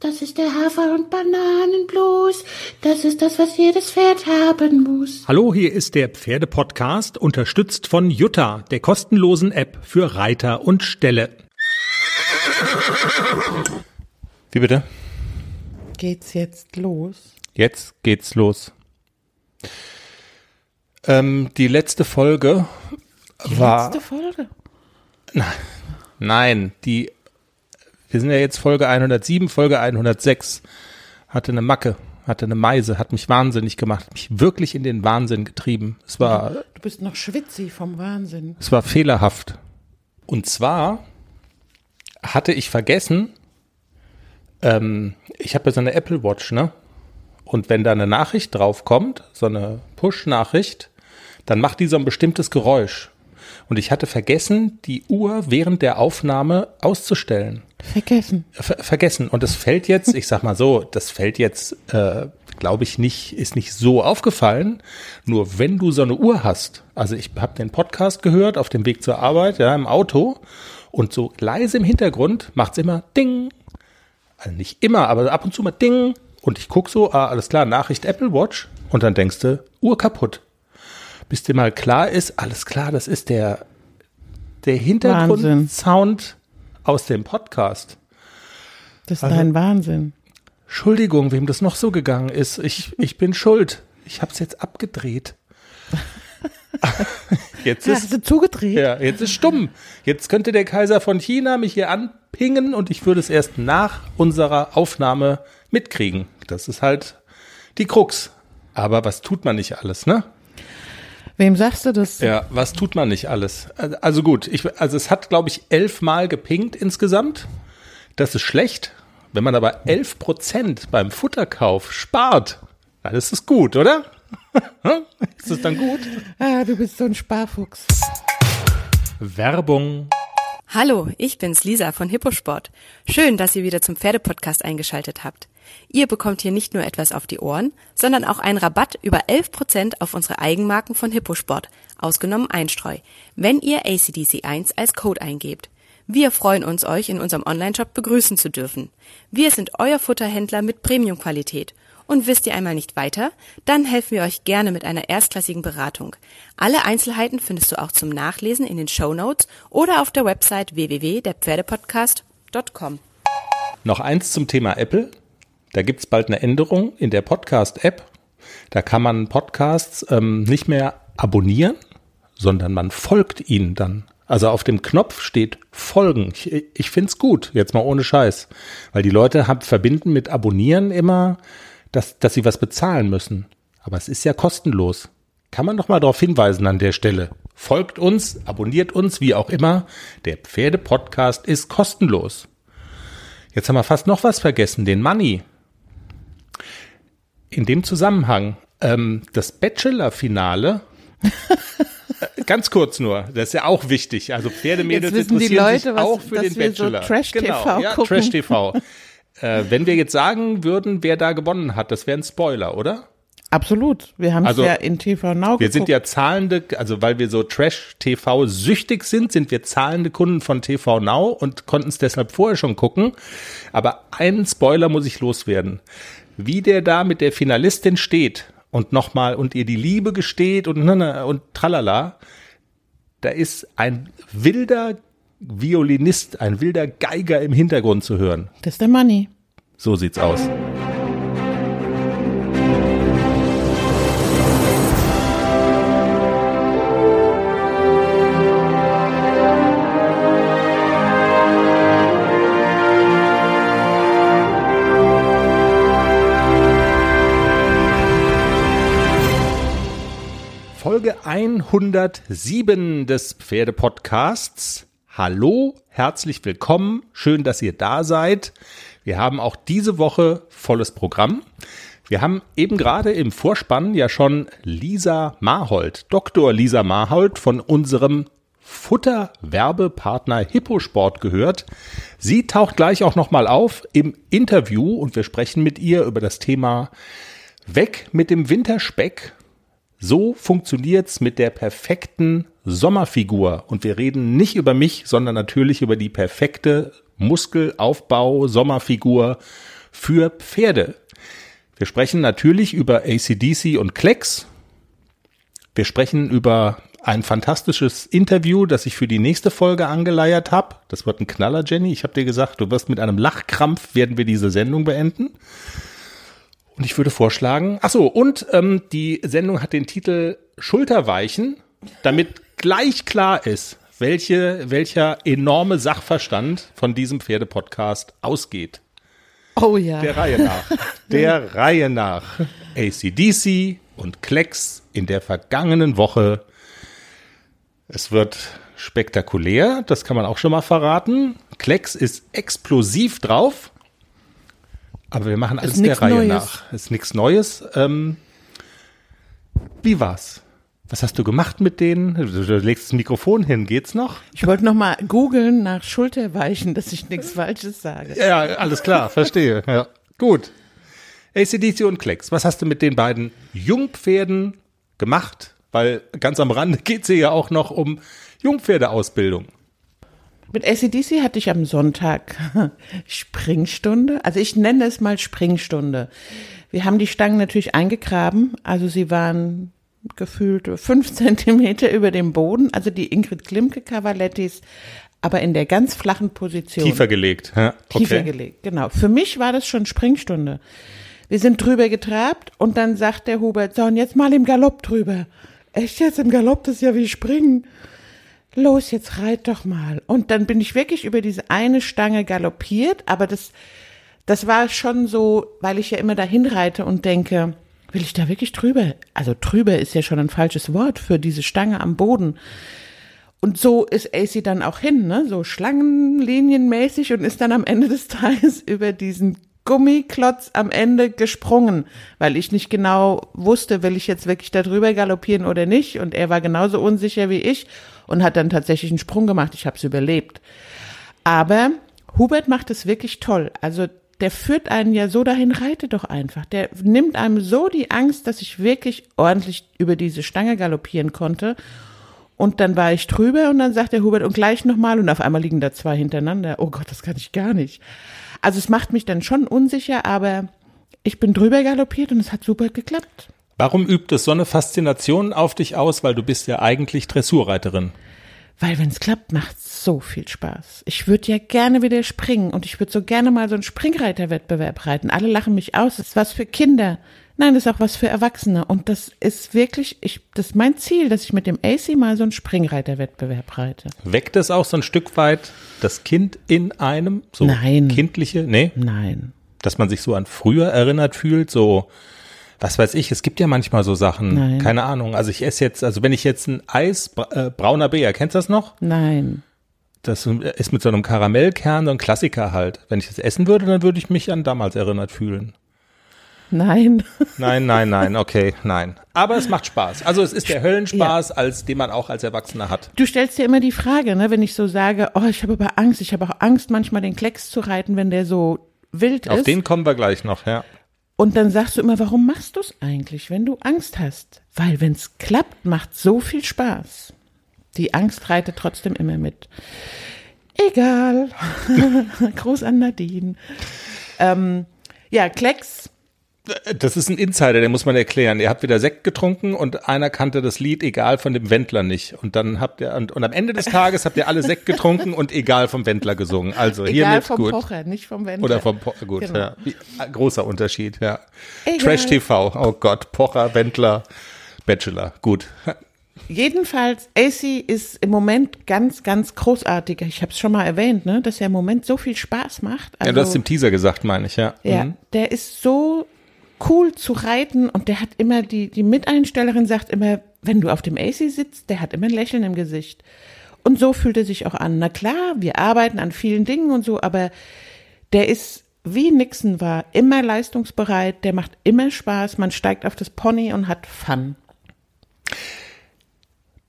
Das ist der Hafer- und Bananenblues. Das ist das, was jedes Pferd haben muss. Hallo, hier ist der Pferdepodcast, unterstützt von Jutta, der kostenlosen App für Reiter und Ställe. Wie bitte? Geht's jetzt los? Jetzt geht's los. Ähm, die letzte Folge Die war. letzte Folge. Nein, die. Wir sind ja jetzt Folge 107, Folge 106. Hatte eine Macke, hatte eine Meise, hat mich wahnsinnig gemacht, hat mich wirklich in den Wahnsinn getrieben. Es war Du bist noch schwitzig vom Wahnsinn. Es war fehlerhaft. Und zwar hatte ich vergessen, ähm, ich habe ja so eine Apple Watch, ne? Und wenn da eine Nachricht draufkommt, so eine Push-Nachricht, dann macht die so ein bestimmtes Geräusch. Und ich hatte vergessen, die Uhr während der Aufnahme auszustellen. Vergessen. Ver vergessen. Und das fällt jetzt, ich sag mal so, das fällt jetzt, äh, glaube ich, nicht, ist nicht so aufgefallen. Nur wenn du so eine Uhr hast, also ich habe den Podcast gehört auf dem Weg zur Arbeit, ja, im Auto, und so leise im Hintergrund macht's immer Ding. Also nicht immer, aber ab und zu mal Ding. Und ich guck so, ah, alles klar, Nachricht Apple Watch. Und dann denkst du, Uhr kaputt. Bis dir mal klar ist, alles klar, das ist der, der Hintergrundsound aus dem Podcast. Das ist Also- dein Wahnsinn. Entschuldigung, wem das noch so gegangen ist. Ich, ich bin schuld. Ich habe es jetzt abgedreht. jetzt Ja, ist du zugedreht? ja, jetzt ist stumm. Jetzt könnte der Kaiser von China mich hier anpingen und ich würde es erst nach unserer Aufnahme mitkriegen. Das ist halt die Krux. Aber was tut man nicht alles, ne? Wem sagst du das? Ja, was tut man nicht alles? Also- gut, ich, also es hat, glaube ich, elfmal gepinkt insgesamt. Das ist schlecht. Wenn man aber elf Prozent beim Futterkauf spart, dann ist es gut, oder? ist es dann gut? Ah, du bist so ein Sparfuchs. Werbung. Hallo, ich bin's Lisa von Hipposport. Schön, dass ihr wieder zum Pferdepodcast eingeschaltet habt. Ihr bekommt hier nicht nur etwas auf die Ohren, sondern auch einen Rabatt über 11% auf unsere Eigenmarken von Hipposport, ausgenommen Einstreu, wenn ihr ACDC1 als Code eingebt. Wir freuen uns, euch in unserem Onlineshop begrüßen zu dürfen. Wir sind euer Futterhändler mit Premiumqualität. Und wisst ihr einmal nicht weiter? Dann helfen wir euch gerne mit einer erstklassigen Beratung. Alle Einzelheiten findest du auch zum Nachlesen in den Show Notes oder auf der Website www.derpferdepodcast.com. Noch eins zum Thema Apple. Da gibt's bald eine Änderung in der Podcast-App. Da kann man Podcasts ähm, nicht mehr abonnieren, sondern man folgt ihnen dann. Also auf dem Knopf steht Folgen. Ich, ich find's gut, jetzt mal ohne Scheiß. Weil die Leute haben, verbinden mit Abonnieren immer, dass, dass sie was bezahlen müssen. Aber es ist ja kostenlos. Kann man doch mal darauf hinweisen an der Stelle. Folgt uns, abonniert uns, wie auch immer. Der Pferde-Podcast ist kostenlos. Jetzt haben wir fast noch was vergessen, den Money. In dem Zusammenhang, ähm, das Bachelor-Finale, äh, ganz kurz nur, das ist ja auch wichtig. Also Pferdemädels wissen die interessieren Leute, sich was- auch für den wir so Bachelor. Trash-TV genau, ja, gucken. Trash-TV. äh, wenn wir jetzt sagen würden, wer da gewonnen hat, das wäre ein Spoiler, oder? Absolut. Wir haben es Also, ja in TV Now Wir geguckt. sind ja zahlende, also weil wir so Trash-TV süchtig sind, sind wir zahlende Kunden von TV Now und konnten es deshalb vorher schon gucken. Aber einen Spoiler muss ich loswerden. Wie der da mit der Finalistin steht und nochmal und ihr die Liebe gesteht und, ne, ne, und tralala, da ist ein wilder Violinist, ein wilder Geiger im Hintergrund zu hören. Das ist der Money. So sieht's aus. Folge 107 des Pferdepodcasts. Hallo, herzlich willkommen. Schön, dass ihr da seid. Wir haben auch diese Woche volles Programm. Wir haben eben gerade im Vorspann ja schon Lisa Marhold, Dr. Lisa Marhold von unserem Futterwerbepartner Hipposport gehört. Sie taucht gleich auch nochmal auf im Interview und wir sprechen mit ihr über das Thema Weg mit dem Winterspeck. So funktioniert's mit der perfekten Sommerfigur. Und wir reden nicht über mich, sondern natürlich über die perfekte Muskelaufbau, Sommerfigur für Pferde. Wir sprechen natürlich über ACDC und Klecks. Wir sprechen über ein fantastisches Interview, das ich für die nächste Folge angeleiert habe. Das wird ein Knaller, Jenny. Ich habe dir gesagt, du wirst mit einem Lachkrampf werden wir diese Sendung beenden. Und ich würde vorschlagen, ach so, und ähm, die Sendung hat den Titel Schulterweichen, damit gleich klar ist, welche, welcher enorme Sachverstand von diesem Pferdepodcast ausgeht. Oh ja. Der Reihe nach. Der Reihe nach. ACDC und Klecks in der vergangenen Woche. Es wird spektakulär, das kann man auch schon mal verraten. Klecks ist explosiv drauf. Aber wir machen alles Ist der Reihe Neues. nach. Ist nichts Neues. Ähm, wie war's? Was hast du gemacht mit denen? Du, du legst das Mikrofon hin, geht's noch? Ich wollte noch mal googeln nach Schulterweichen, dass ich nichts Falsches sage. Ja, alles klar, verstehe. Ja. Gut. ACDC und Klecks, was hast du mit den beiden Jungpferden gemacht? Weil ganz am Rande geht's hier ja auch noch um Jungpferdeausbildung. Mit ACDC hatte ich am Sonntag Springstunde. Also ich nenne es mal Springstunde. Wir haben die Stangen natürlich eingegraben. Also sie waren gefühlt fünf Zentimeter über dem Boden. Also die Ingrid Klimke Cavalettis, aber in der ganz flachen Position. Tiefer gelegt. Ja, Tiefer gelegt, genau. Für mich war das schon Springstunde. Wir sind drüber getrabt und dann sagt der Hubert, so und jetzt mal im Galopp drüber. Echt jetzt im Galopp, das ist ja wie Springen. Los, jetzt reit doch mal. Und dann bin ich wirklich über diese eine Stange galoppiert, aber das, das war schon so, weil ich ja immer dahin reite und denke, will ich da wirklich drüber? Also drüber ist ja schon ein falsches Wort für diese Stange am Boden. Und so ist AC dann auch hin, ne? so schlangenlinienmäßig und ist dann am Ende des Tages über diesen Gummiklotz am Ende gesprungen, weil ich nicht genau wusste, will ich jetzt wirklich da drüber galoppieren oder nicht. Und er war genauso unsicher wie ich und hat dann tatsächlich einen Sprung gemacht. Ich habe es überlebt. Aber Hubert macht es wirklich toll. Also der führt einen ja so dahin, reite doch einfach. Der nimmt einem so die Angst, dass ich wirklich ordentlich über diese Stange galoppieren konnte. Und dann war ich drüber und dann sagt der Hubert und gleich nochmal und auf einmal liegen da zwei hintereinander. Oh Gott, das kann ich gar nicht. Also es macht mich dann schon unsicher, aber ich bin drüber galoppiert und es hat super geklappt. Warum übt es so eine Faszination auf dich aus? Weil du bist ja eigentlich Dressurreiterin. Weil wenn es klappt, macht so viel Spaß. Ich würde ja gerne wieder springen und ich würde so gerne mal so einen Springreiterwettbewerb reiten. Alle lachen mich aus. Das ist was für Kinder. Nein, das ist auch was für Erwachsene. Und das ist wirklich, ich, das ist mein Ziel, dass ich mit dem AC mal so einen Springreiterwettbewerb reite. Weckt es auch so ein Stück weit das Kind in einem? So Nein. Kindliche? Nee? Nein. Dass man sich so an früher erinnert fühlt, so, was weiß ich, es gibt ja manchmal so Sachen, Nein. keine Ahnung. Also ich esse jetzt, also wenn ich jetzt ein Eis, äh, brauner Bär, kennst du das noch? Nein. Das ist mit so einem Karamellkern, so ein Klassiker halt. Wenn ich das essen würde, dann würde ich mich an damals erinnert fühlen. Nein. Nein, nein, nein, okay, nein. Aber es macht Spaß. Also es ist der Höllenspaß, als den man auch als Erwachsener hat. Du stellst dir immer die Frage, ne, wenn ich so sage, oh, ich habe aber Angst, ich habe auch Angst, manchmal den Klecks zu reiten, wenn der so wild Auf ist. den kommen wir gleich noch, ja. Und dann sagst du immer, warum machst du es eigentlich, wenn du Angst hast? Weil wenn es klappt, macht so viel Spaß. Die Angst reitet trotzdem immer mit. Egal. Groß an Nadine. Ähm, ja, Klecks. Das ist ein Insider, den muss man erklären. Ihr habt wieder Sekt getrunken und einer kannte das Lied Egal von dem Wendler nicht. Und dann habt ihr, und, und am Ende des Tages habt ihr alle Sekt getrunken und Egal vom Wendler gesungen. Also hier Egal vom gut. Pocher, nicht vom Wendler. Oder vom Pocher, gut, Genau. ja. Äh, großer Unterschied, ja. Egal. Trash TV, oh Gott, Pocher, Wendler, Bachelor, gut. Jedenfalls, AC ist im Moment ganz, ganz großartig. Ich habe es schon mal erwähnt, ne, dass er im Moment so viel Spaß macht. ja, Also, du hast im Teaser gesagt, meine ich, ja. Ja, Mhm. der ist so cool zu reiten und der hat immer, die, die Miteinstellerin sagt immer, wenn du auf dem AC sitzt, der hat immer ein Lächeln im Gesicht. Und so fühlt er sich auch an. Na klar, wir arbeiten an vielen Dingen und so, aber der ist wie Nixon war, immer leistungsbereit, der macht immer Spaß, man steigt auf das Pony und hat Fun.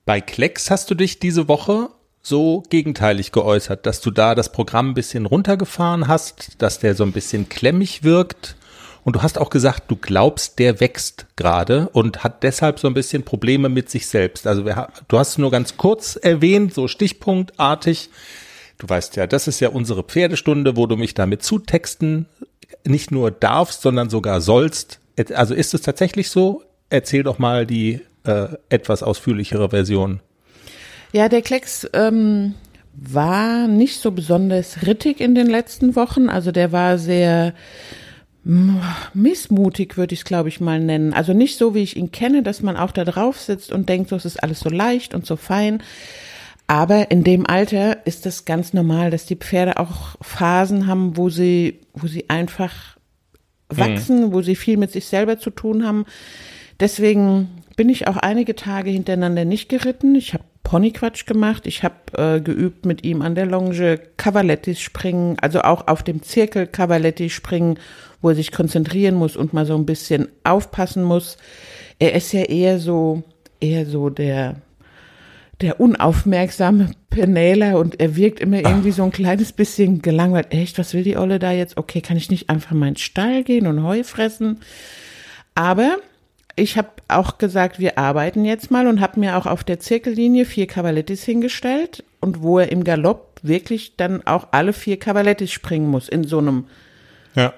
Bei Klecks hast du dich diese Woche so gegenteilig geäußert, dass du da das Programm ein bisschen runtergefahren hast, dass der so ein bisschen klemmig wirkt. Und du hast auch gesagt, du glaubst, der wächst gerade und hat deshalb so ein bisschen Probleme mit sich selbst. Also du hast nur ganz kurz erwähnt, so stichpunktartig. Du weißt ja, das ist ja unsere Pferdestunde, wo du mich damit zutexten nicht nur darfst, sondern sogar sollst. Also ist es tatsächlich so? Erzähl doch mal die äh, etwas ausführlichere Version. Ja, der Klecks ähm, war nicht so besonders rittig in den letzten Wochen. Also der war sehr missmutig, würde ich es, glaube ich, mal nennen. Also nicht so, wie ich ihn kenne, dass man auch da drauf sitzt und denkt, so, es ist alles so leicht und so fein. Aber in dem Alter ist das ganz normal, dass die Pferde auch Phasen haben, wo sie, wo sie einfach wachsen, mhm. wo sie viel mit sich selber zu tun haben. Deswegen bin ich auch einige Tage hintereinander nicht geritten. Ich habe Ponyquatsch gemacht. Ich habe äh, geübt mit ihm an der Longe Cavalettis springen, also auch auf dem Zirkel Cavaletti springen, wo er sich konzentrieren muss und mal so ein bisschen aufpassen muss. Er ist ja eher so, eher so der, der unaufmerksame Penäler und er wirkt immer irgendwie so ein kleines bisschen gelangweilt. Echt, was will die Olle da jetzt? Okay, kann ich nicht einfach mal in den Stall gehen und Heu fressen? Aber ich habe auch gesagt, wir arbeiten jetzt mal und habe mir auch auf der Zirkellinie vier Cavalettis hingestellt und wo er im Galopp wirklich dann auch alle vier Cavalettis springen muss in so einem ja.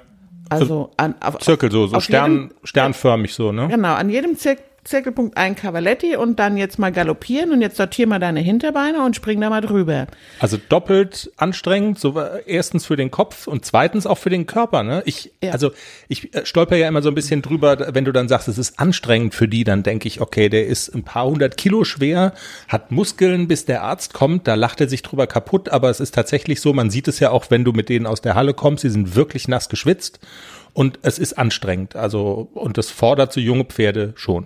Also an, auf, Zirkel so, so Stern, jedem, sternförmig so, ne? Genau, an jedem Zirkel Zirkelpunkt ein Cavaletti und dann jetzt mal galoppieren und jetzt sortier mal deine Hinterbeine und spring da mal drüber. Also doppelt anstrengend, so erstens für den Kopf und zweitens auch für den Körper, ne? Ich, ja. also ich äh, stolper ja immer so ein bisschen drüber, wenn du dann sagst, es ist anstrengend für die, dann denke ich, okay, der ist ein paar hundert Kilo schwer, hat Muskeln, bis der Arzt kommt, da lacht er sich drüber kaputt, aber es ist tatsächlich so, man sieht es ja auch, wenn du mit denen aus der Halle kommst, sie sind wirklich nass geschwitzt und es ist anstrengend, also und das fordert so junge Pferde schon.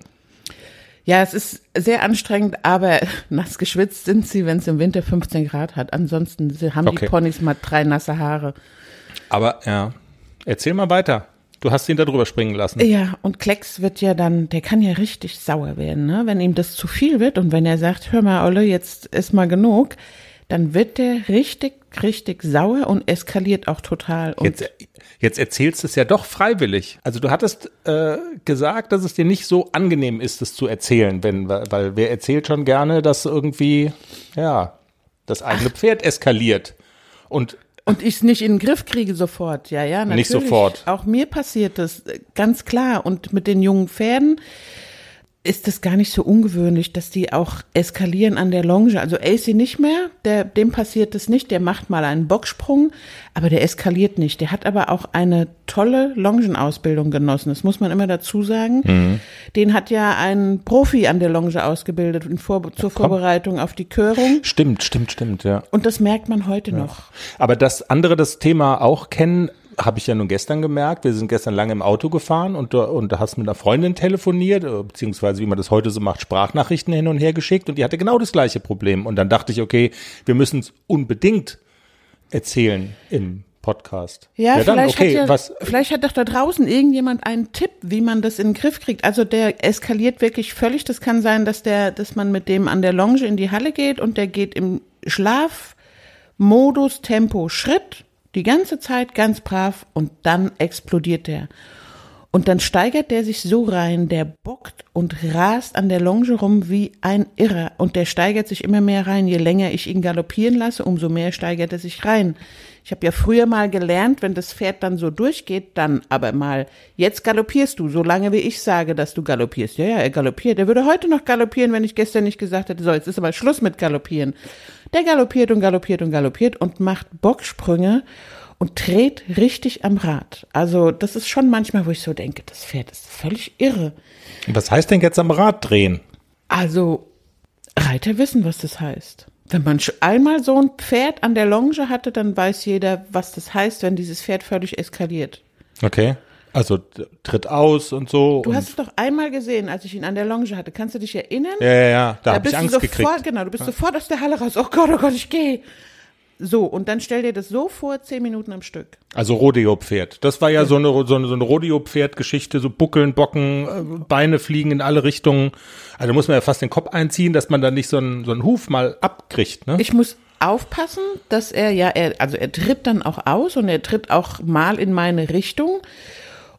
Ja, es ist sehr anstrengend, aber nass geschwitzt sind sie, wenn es im Winter 15 Grad hat. Ansonsten haben okay. die Ponys mal drei nasse Haare. Aber ja, erzähl mal weiter. Du hast ihn da drüber springen lassen. Ja, und Klecks wird ja dann, der kann ja richtig sauer werden, ne? Wenn ihm das zu viel wird und wenn er sagt, hör mal, Olle, jetzt ist mal genug, dann wird der richtig, richtig sauer und eskaliert auch total. Und jetzt, jetzt erzählst du es ja doch freiwillig. Also du hattest äh, gesagt, dass es dir nicht so angenehm ist, es zu erzählen, wenn, weil wer erzählt schon gerne, dass irgendwie, ja, das eigene Ach. Pferd eskaliert. Und und ich es nicht in den Griff kriege sofort, ja, ja, natürlich. Nicht sofort. Auch mir passiert das, ganz klar. Und mit den jungen Pferden, ist es gar nicht so ungewöhnlich, dass die auch eskalieren an der Longe. Also AC nicht mehr, der, dem passiert es nicht, der macht mal einen Bocksprung, aber der eskaliert nicht. Der hat aber auch eine tolle Longenausbildung genossen, das muss man immer dazu sagen. Mhm. Den hat ja ein Profi an der Longe ausgebildet Vor zur ja, Vorbereitung auf die Körung. Stimmt, stimmt, stimmt, ja. Und das merkt man heute ja. noch. Aber dass andere das Thema auch kennen, habe ich ja nun gestern gemerkt. Wir sind gestern lange im Auto gefahren und, und da hast mit einer Freundin telefoniert, äh, beziehungsweise wie man das heute so macht, Sprachnachrichten hin und her geschickt und die hatte genau das gleiche Problem. Und dann dachte ich, okay, wir müssen es unbedingt erzählen im Podcast. Ja, ja vielleicht, okay, hat ja, was, vielleicht hat doch da draußen irgendjemand einen Tipp, wie man das in den Griff kriegt. Also der eskaliert wirklich völlig. Das kann sein, dass der, dass man mit dem an der Longe in die Halle geht und der geht im Schlafmodus Tempo Schritt die ganze Zeit ganz brav und dann explodiert der. Und dann steigert der sich so rein, der bockt und rast an der Longe rum wie ein Irrer. Und der steigert sich immer mehr rein. Je länger ich ihn galoppieren lasse, umso mehr steigert er sich rein. Ich habe ja früher mal gelernt, wenn das Pferd dann so durchgeht, dann aber mal, jetzt galoppierst du, so lange wie ich sage, dass du galoppierst. Ja, ja, er galoppiert. Er würde heute noch galoppieren, wenn ich gestern nicht gesagt hätte, so, jetzt ist aber Schluss mit galoppieren. Der galoppiert und galoppiert und galoppiert und macht Bocksprünge und dreht richtig am Rad. Also das ist schon manchmal, wo ich so denke, das Pferd ist völlig irre. Was heißt denn jetzt am Rad drehen? Also Reiter wissen, was das heißt. Wenn man einmal so ein Pferd an der Longe hatte, dann weiß jeder, was das heißt, wenn dieses Pferd völlig eskaliert. Okay. Also tritt aus und so. Du und hast es doch einmal gesehen, als ich ihn an der Longe hatte. Kannst du dich erinnern? Ja, ja, ja. Da, da habe ich Angst sofort, gekriegt. Genau, du bist ja. sofort aus der Halle raus. Oh Gott, oh Gott, ich gehe. So, und dann stell dir das so vor, zehn Minuten am Stück. Also Rodeo-Pferd. Das war ja, ja. so eine, so eine, so eine Rodeo-Pferd-Geschichte, so Buckeln, Bocken, äh, Beine fliegen in alle Richtungen. Also muss man ja fast den Kopf einziehen, dass man da nicht so einen, so einen Huf mal abkriegt, ne? Ich muss aufpassen, dass er ja, er, also er tritt dann auch aus und er tritt auch mal in meine Richtung.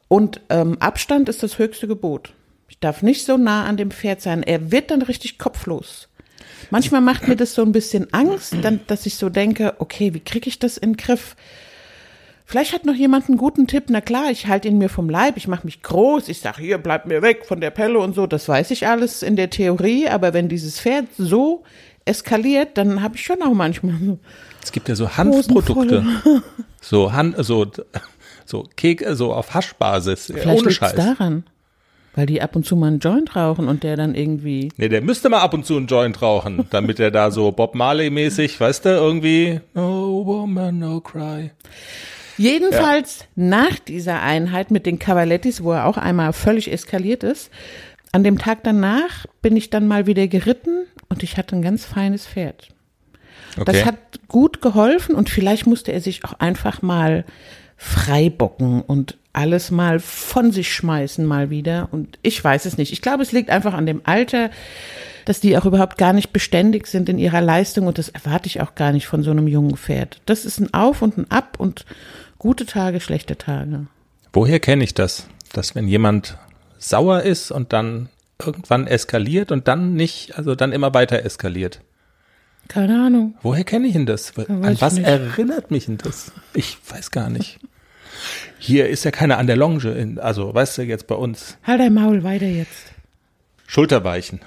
Und ähm, Abstand ist das höchste Gebot. Ich darf nicht so nah an dem Pferd sein. Er wird dann richtig kopflos. Manchmal macht mir das so ein bisschen Angst, dann, dass ich so denke, okay, wie kriege ich das in den Griff? Vielleicht hat noch jemand einen guten Tipp. Na klar, ich halte ihn mir vom Leib, ich mache mich groß, ich sage, hier, bleib mir weg von der Pelle und so. Das weiß ich alles in der Theorie, aber wenn dieses Pferd so eskaliert, dann habe ich schon auch manchmal so. Es gibt ja so Hanfprodukte. So Han so so Kek so auf Haschbasis, Vielleicht ohne Scheiß. daran, weil die ab und zu mal einen Joint rauchen und der dann irgendwie. Nee, der müsste mal ab und zu einen Joint rauchen, damit er da so Bob Marley mäßig, weißt du, irgendwie No woman no cry. Jedenfalls nach dieser Einheit mit den Cavalettis, wo er auch einmal völlig eskaliert ist, an dem Tag danach bin ich dann mal wieder geritten und ich hatte ein ganz feines Pferd. Okay. Das hat gut geholfen und vielleicht musste er sich auch einfach mal freibocken und alles mal von sich schmeißen mal wieder. Und ich weiß es nicht. Ich glaube, es liegt einfach an dem Alter, dass die auch überhaupt gar nicht beständig sind in ihrer Leistung und das erwarte ich auch gar nicht von so einem jungen Pferd. Das ist ein Auf und ein Ab und gute Tage, schlechte Tage. Woher kenne ich das? Dass wenn jemand sauer ist und dann irgendwann eskaliert und dann nicht, also dann immer weiter eskaliert. Keine Ahnung. Woher kenne ich denn das? An was nicht. erinnert mich denn das? Ich weiß gar nicht. Hier ist ja keiner an der Longe, in, also weißt du jetzt bei uns. Halt dein Maul weiter jetzt. Schulterweichen.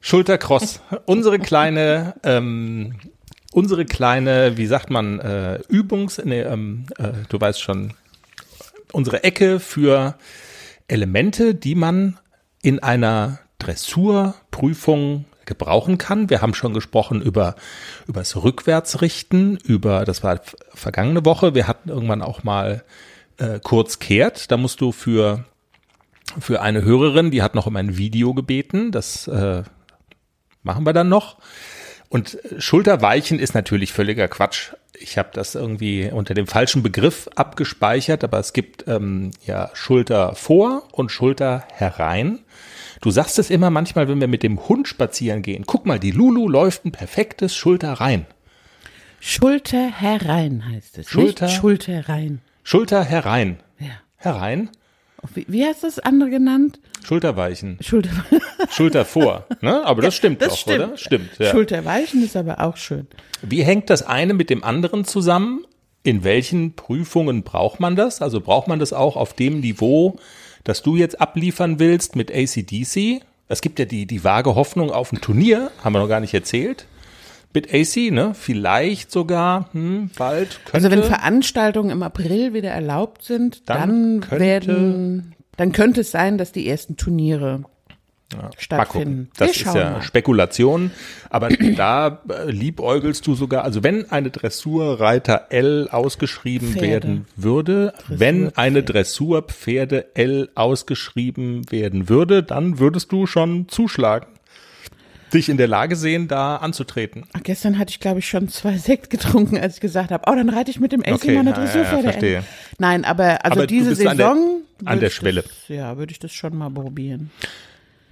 Schultercross. unsere kleine, ähm, unsere kleine, wie sagt man, äh, Übungs, nee, ähm, äh, du weißt schon, unsere Ecke für Elemente, die man in einer Dressurprüfung gebrauchen kann. Wir haben schon gesprochen über über das Rückwärtsrichten, über das war vergangene Woche. Wir hatten irgendwann auch mal äh, kurz kehrt. Da musst du für für eine Hörerin, die hat noch um ein Video gebeten. Das äh, machen wir dann noch. Und äh, Schulterweichen ist natürlich völliger Quatsch. Ich habe das irgendwie unter dem falschen Begriff abgespeichert, aber es gibt ähm, ja Schulter vor und Schulter herein. Du sagst es immer manchmal, wenn wir mit dem Hund spazieren gehen. Guck mal, die Lulu läuft ein perfektes Schulter rein. Schulter herein heißt es. Schulter- Nicht Schulter rein. Schulter herein. Ja. Herein. Wie, wie heißt das andere genannt? Schulterweichen. Schulter. Schulter vor. Ne? Aber das stimmt das doch, stimmt. oder? Stimmt. Ja. Schulterweichen ist aber auch schön. Wie hängt das eine mit dem anderen zusammen? In welchen Prüfungen braucht man das? Also braucht man das auch auf dem Niveau, das du jetzt abliefern willst mit ACDC? Es gibt ja die, die vage Hoffnung auf ein Turnier, haben wir noch gar nicht erzählt. Mit AC, ne? Vielleicht sogar, hm, bald könnte. Also wenn Veranstaltungen im April wieder erlaubt sind, Dann dann, könnte- werden, dann könnte es sein, dass die ersten Turniere Gucken. stattfinden. Das ist ja mal. Spekulation. Aber da äh, liebäugelst du sogar, also wenn eine Dressurreiter L ausgeschrieben Pferde. werden würde, wenn eine Dressurpferde L ausgeschrieben werden würde, dann würdest du schon zuschlagen. Dich in der Lage sehen, da anzutreten. Ach, gestern hatte ich, glaube ich, schon zwei Sekt getrunken, als ich gesagt habe, oh, dann reite ich mit dem AC Okay, meine ja, ja, Dressurpferde. verstehe. Nein, aber also Aber diese bist an der- Saison an der Schwelle. Das, ja, würde ich das schon mal probieren.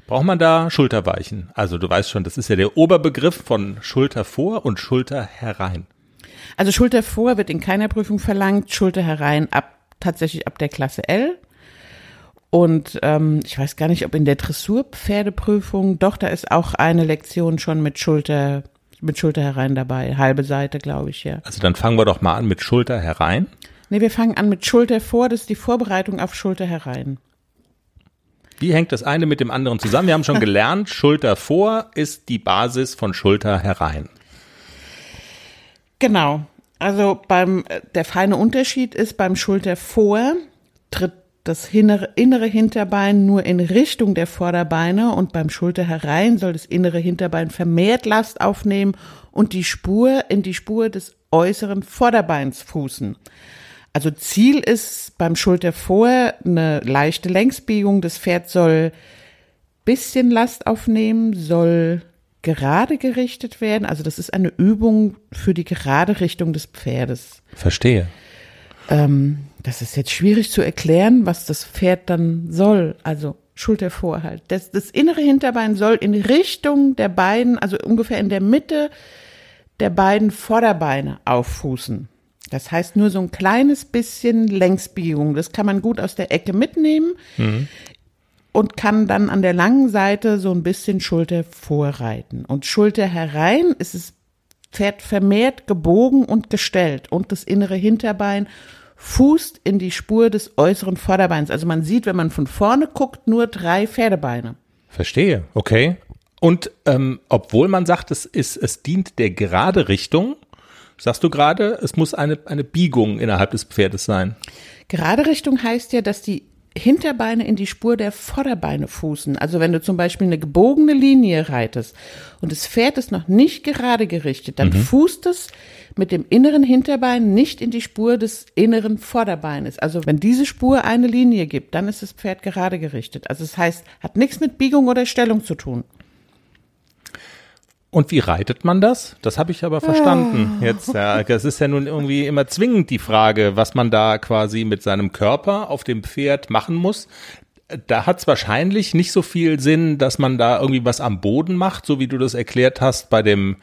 Braucht man da Schulterweichen? Also du weißt schon, das ist ja der Oberbegriff von Schulter vor und Schulter herein. Also Schulter vor wird in keiner Prüfung verlangt, Schulter herein ab tatsächlich ab der Klasse L. Und ähm, ich weiß gar nicht, ob in der Dressurpferdeprüfung, doch, da ist auch eine Lektion schon mit Schulter, mit Schulter herein dabei. Halbe Seite, glaube ich, ja. Also dann fangen wir doch mal an mit Schulter herein. Nee, wir fangen an mit Schulter vor, das ist die Vorbereitung auf Schulter herein. Wie hängt das eine mit dem anderen zusammen? Wir haben schon gelernt, Schulter vor ist die Basis von Schulter herein. Genau. Also beim der feine Unterschied ist beim Schulter vor tritt das innere Hinterbein nur in Richtung der Vorderbeine und beim Schulter herein soll das innere Hinterbein vermehrt Last aufnehmen und die Spur in die Spur des äußeren Vorderbeins fußen. Also Ziel ist beim Schulter vor eine leichte Längsbiegung. Das Pferd soll bisschen Last aufnehmen, soll gerade gerichtet werden. Also das ist eine Übung für die gerade Richtung des Pferdes. Verstehe. Ähm, das ist jetzt schwierig zu erklären, was das Pferd dann soll. Also Schulter vor halt. Das, das innere Hinterbein soll in Richtung der beiden, also ungefähr in der Mitte der beiden Vorderbeine auffußen. Das heißt nur so ein kleines bisschen Längsbiegung. Das kann man gut aus der Ecke mitnehmen und kann dann an der langen Seite so ein bisschen Schulter vorreiten. Und Schulter herein ist es Pferd vermehrt gebogen und gestellt und das innere Hinterbein fußt in die Spur des äußeren Vorderbeins. Also man sieht, wenn man von vorne guckt, nur drei Pferdebeine. Verstehe, okay. Und ähm, obwohl man sagt, es, ist, es dient der gerade Richtung, sagst du gerade, es muss eine, eine Biegung innerhalb des Pferdes sein. Gerade Richtung heißt ja, dass die Hinterbeine in die Spur der Vorderbeine fußen. Also wenn du zum Beispiel eine gebogene Linie reitest und das Pferd ist noch nicht gerade gerichtet, dann mhm. fußt es mit dem inneren Hinterbein nicht in die Spur des inneren Vorderbeines. Also wenn diese Spur eine Linie gibt, dann ist das Pferd gerade gerichtet. Also das heißt, hat nichts mit Biegung oder Stellung zu tun. Und wie reitet man das? Das habe ich aber verstanden. Oh. Jetzt, ja, das ist ja nun irgendwie immer zwingend die Frage, was man da quasi mit seinem Körper auf dem Pferd machen muss. Da hat es wahrscheinlich nicht so viel Sinn, dass man da irgendwie was am Boden macht, so wie du das erklärt hast bei dem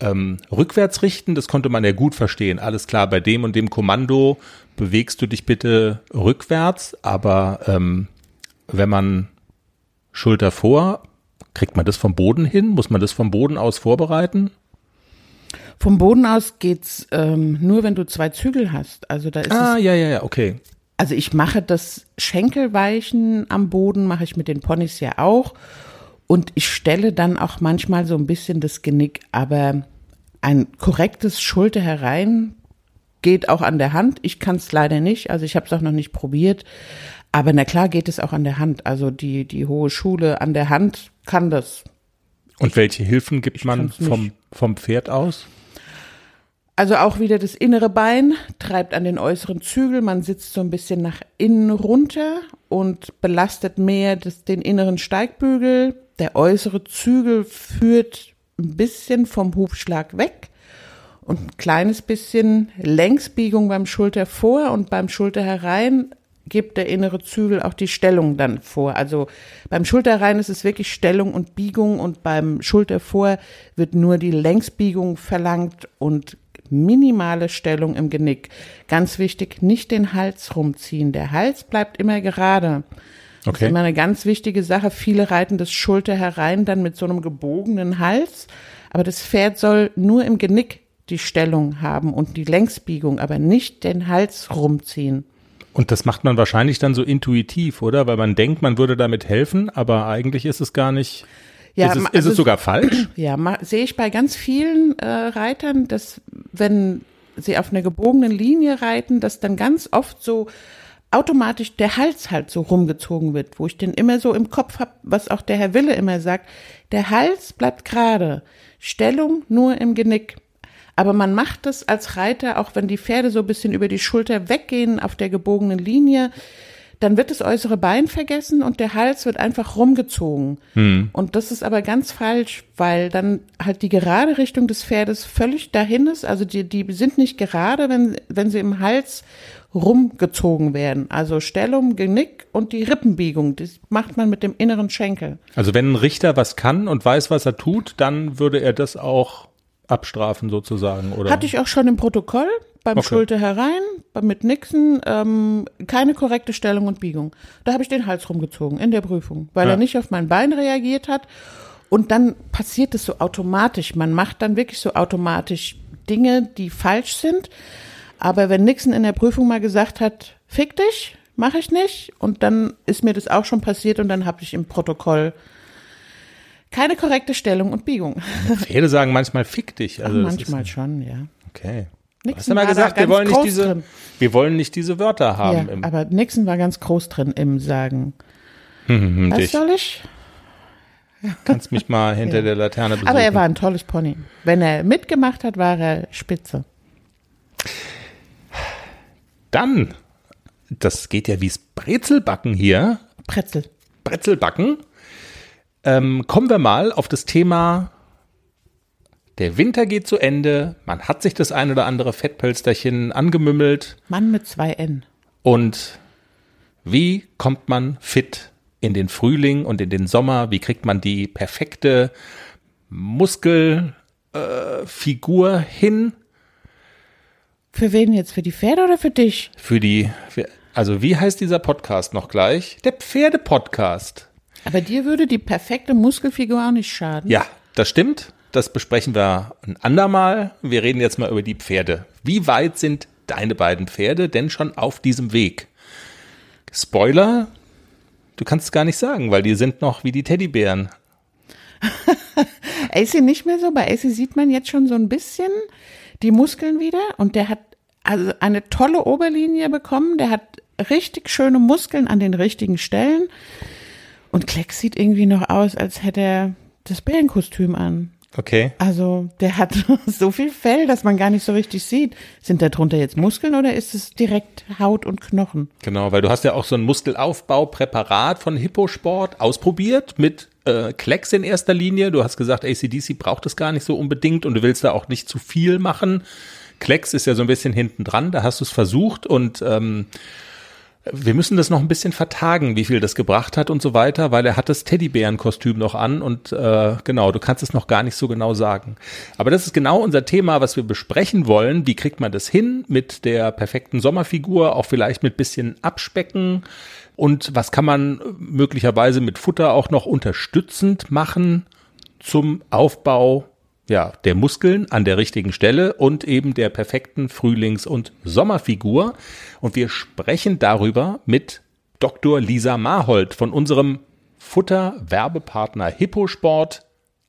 ähm, Rückwärtsrichten. Das konnte man ja gut verstehen. Alles klar, bei dem und dem Kommando bewegst du dich bitte rückwärts, aber ähm, wenn man Schulter vor Kriegt man das vom Boden hin? Muss man das vom Boden aus vorbereiten? Vom Boden aus geht's ähm, nur, wenn du zwei Zügel hast. Also da ist ah, es, ja, ja, ja, okay. Also ich mache das Schenkelweichen am Boden, mache ich mit den Ponys ja auch. Und ich stelle dann auch manchmal so ein bisschen das Genick, aber ein korrektes Schulter herein geht auch an der Hand. Ich kann es leider nicht, also ich habe es auch noch nicht probiert. Aber na klar geht es auch an der Hand. Also die, die hohe Schule an der Hand kann das. Und ich, welche Hilfen gibt man vom, vom Pferd aus? Also auch wieder das innere Bein treibt an den äußeren Zügel. Man sitzt so ein bisschen nach innen runter und belastet mehr das, den inneren Steigbügel. Der äußere Zügel führt ein bisschen vom Hufschlag weg und ein kleines bisschen Längsbiegung beim Schulter vor und beim Schulter herein gibt der innere Zügel auch die Stellung dann vor. Also beim Schulterrein ist es wirklich Stellung und Biegung und beim Schultervor wird nur die Längsbiegung verlangt und minimale Stellung im Genick. Ganz wichtig, nicht den Hals rumziehen. Der Hals bleibt immer gerade. Okay. Das ist immer eine ganz wichtige Sache. Viele reiten das Schulter herein dann mit so einem gebogenen Hals, aber das Pferd soll nur im Genick die Stellung haben und die Längsbiegung, aber nicht den Hals rumziehen. Und das macht man wahrscheinlich dann so intuitiv, oder? Weil man denkt, man würde damit helfen, aber eigentlich ist es gar nicht. Ja, ist es, also, ist es sogar falsch? Ja, sehe ich bei ganz vielen äh, Reitern, dass wenn sie auf einer gebogenen Linie reiten, dass dann ganz oft so automatisch der Hals halt so rumgezogen wird, wo ich den immer so im Kopf habe, was auch der Herr Wille immer sagt, der Hals bleibt gerade, Stellung nur im Genick. Aber man macht es als Reiter, auch wenn die Pferde so ein bisschen über die Schulter weggehen auf der gebogenen Linie, dann wird das äußere Bein vergessen und der Hals wird einfach rumgezogen. Hm. Und das ist aber ganz falsch, weil dann halt die gerade Richtung des Pferdes völlig dahin ist. Also die, die sind nicht gerade, wenn, wenn sie im Hals rumgezogen werden. Also Stellung, Genick und die Rippenbiegung, das macht man mit dem inneren Schenkel. Also wenn ein Richter was kann und weiß, was er tut, dann würde er das auch abstrafen sozusagen, oder? Hatte ich auch schon im Protokoll beim okay. Schulter herein, mit Nixon, ähm, keine korrekte Stellung und Biegung. Da habe ich den Hals rumgezogen in der Prüfung, weil ja. er nicht auf mein Bein reagiert hat. Und dann passiert es so automatisch. Man macht dann wirklich so automatisch Dinge, die falsch sind. Aber wenn Nixon in der Prüfung mal gesagt hat, fick dich, mache ich nicht. Und dann ist mir das auch schon passiert und dann habe ich im Protokoll keine korrekte Stellung und Biegung. Pferde sagen manchmal fick dich. Also Ach, manchmal schon, ja. Okay. Nixon du hast ja mal gesagt, wir wollen, nicht diese, wir wollen nicht diese Wörter haben. Ja, aber Nixon war ganz groß drin im Sagen. Hm, hm Was dich. soll ich? Kannst mich mal hinter ja. der Laterne besuchen. Aber er war ein tolles Pony. Wenn er mitgemacht hat, war er spitze. Dann, das geht ja wie's Brezelbacken hier. Brezel. Brezelbacken. Ähm, kommen wir mal auf das Thema, der Winter geht zu Ende, man hat sich das ein oder andere Fettpölsterchen angemümmelt. Mann mit zwei N. Und wie kommt man fit in den Frühling und in den Sommer? Wie kriegt man die perfekte Muskelfigur äh, hin? Für wen jetzt? Für die Pferde oder für dich? Für die, für, also wie heißt dieser Podcast noch gleich? Der Pferde-Podcast. Aber dir würde die perfekte Muskelfigur auch nicht schaden. Ja, das stimmt. das besprechen wir ein andermal. Wir reden jetzt mal über die Pferde. Wie weit sind deine beiden Pferde denn schon auf diesem Weg? Spoiler, du kannst es gar nicht sagen, weil die sind noch wie die Teddybären. AC nicht mehr so. Bei AC sieht man jetzt schon so ein bisschen die Muskeln wieder und der hat also eine tolle Oberlinie bekommen. Der hat richtig schöne Muskeln an den richtigen Stellen. Und Klecks sieht irgendwie noch aus, als hätte er das Bärenkostüm an. Okay. Also der hat so viel Fell, dass man gar nicht so richtig sieht. Sind da drunter jetzt Muskeln oder ist es direkt Haut und Knochen? Genau, weil du hast ja auch so ein Muskelaufbaupräparat von Hipposport ausprobiert mit äh, Klecks in erster Linie. Du hast gesagt, ACDC braucht es gar nicht so unbedingt und du willst da auch nicht zu viel machen. Klecks ist ja so ein bisschen hinten dran, da hast du es versucht und ähm, wir müssen das noch ein bisschen vertagen, wie viel das gebracht hat und so weiter, weil er hat das Teddybärenkostüm noch an und äh, genau, du kannst es noch gar nicht so genau sagen. Aber das ist genau unser Thema, was wir besprechen wollen. Wie kriegt man das hin mit der perfekten Sommerfigur, auch vielleicht mit bisschen Abspecken und was kann man möglicherweise mit Futter auch noch unterstützend machen zum Aufbau ja, der Muskeln an der richtigen Stelle und eben der perfekten Frühlings- und Sommerfigur. Und wir sprechen darüber mit Dr. Lisa Marhold von unserem Futter-Werbepartner Hipposport.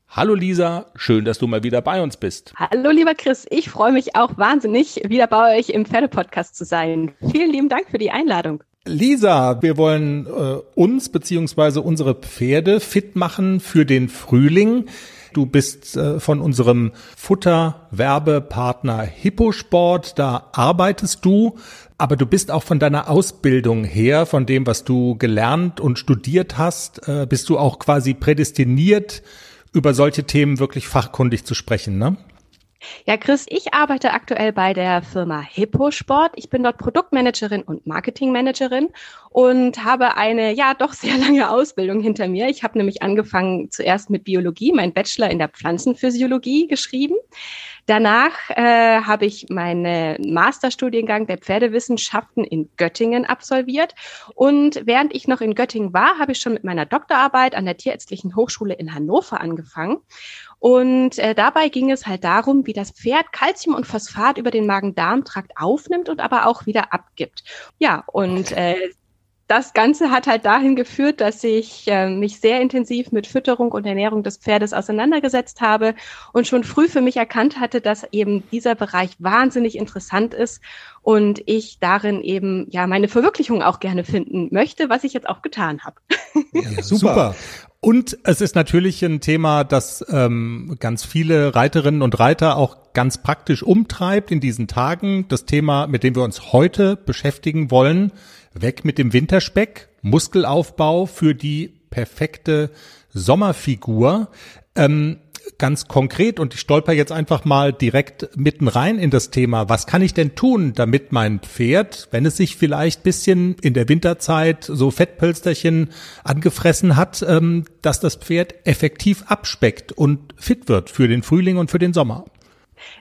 Hallo Lisa, schön, dass du mal wieder bei uns bist. Hallo lieber Chris, ich freue mich auch wahnsinnig, wieder bei euch im Pferdepodcast zu sein. Vielen lieben Dank für die Einladung. Lisa, wir wollen äh, uns beziehungsweise unsere Pferde fit machen für den Frühling. Du bist äh, von unserem Futterwerbepartner Hipposport, da arbeitest du, aber du bist auch von deiner Ausbildung her, von dem, was du gelernt und studiert hast, äh, bist du auch quasi prädestiniert, über solche Themen wirklich fachkundig zu sprechen, ne? Ja, Chris, ich arbeite aktuell bei der Firma Hippo Sport. Ich bin dort Produktmanagerin und Marketingmanagerin und habe eine ja doch sehr lange Ausbildung hinter mir. Ich habe nämlich angefangen zuerst mit Biologie, mein Bachelor in der Pflanzenphysiologie geschrieben. Danach äh, habe ich meinen Masterstudiengang der Pferdewissenschaften in Göttingen absolviert. Und während ich noch in Göttingen war, habe ich schon mit meiner Doktorarbeit an der Tierärztlichen Hochschule in Hannover angefangen. Und äh, dabei ging es halt darum, wie das Pferd Kalzium und Phosphat über den Magen-Darm-Trakt aufnimmt und aber auch wieder abgibt. Ja, und äh, das Ganze hat halt dahin geführt, dass ich äh, mich sehr intensiv mit Fütterung und Ernährung des Pferdes auseinandergesetzt habe und schon früh für mich erkannt hatte, dass eben dieser Bereich wahnsinnig interessant ist und ich darin eben ja meine Verwirklichung auch gerne finden möchte, was ich jetzt auch getan habe. Ja, super. Und es ist natürlich ein Thema, das ähm, ganz viele Reiterinnen und Reiter auch ganz praktisch umtreibt in diesen Tagen. Das Thema, mit dem wir uns heute beschäftigen wollen, Weg mit dem Winterspeck, Muskelaufbau für die perfekte Sommerfigur. Ähm, ganz konkret und ich stolper jetzt einfach mal direkt mitten rein in das Thema. Was kann ich denn tun, damit mein Pferd, wenn es sich vielleicht bisschen in der Winterzeit so Fettpölsterchen angefressen hat, ähm, dass das Pferd effektiv abspeckt und fit wird für den Frühling und für den Sommer?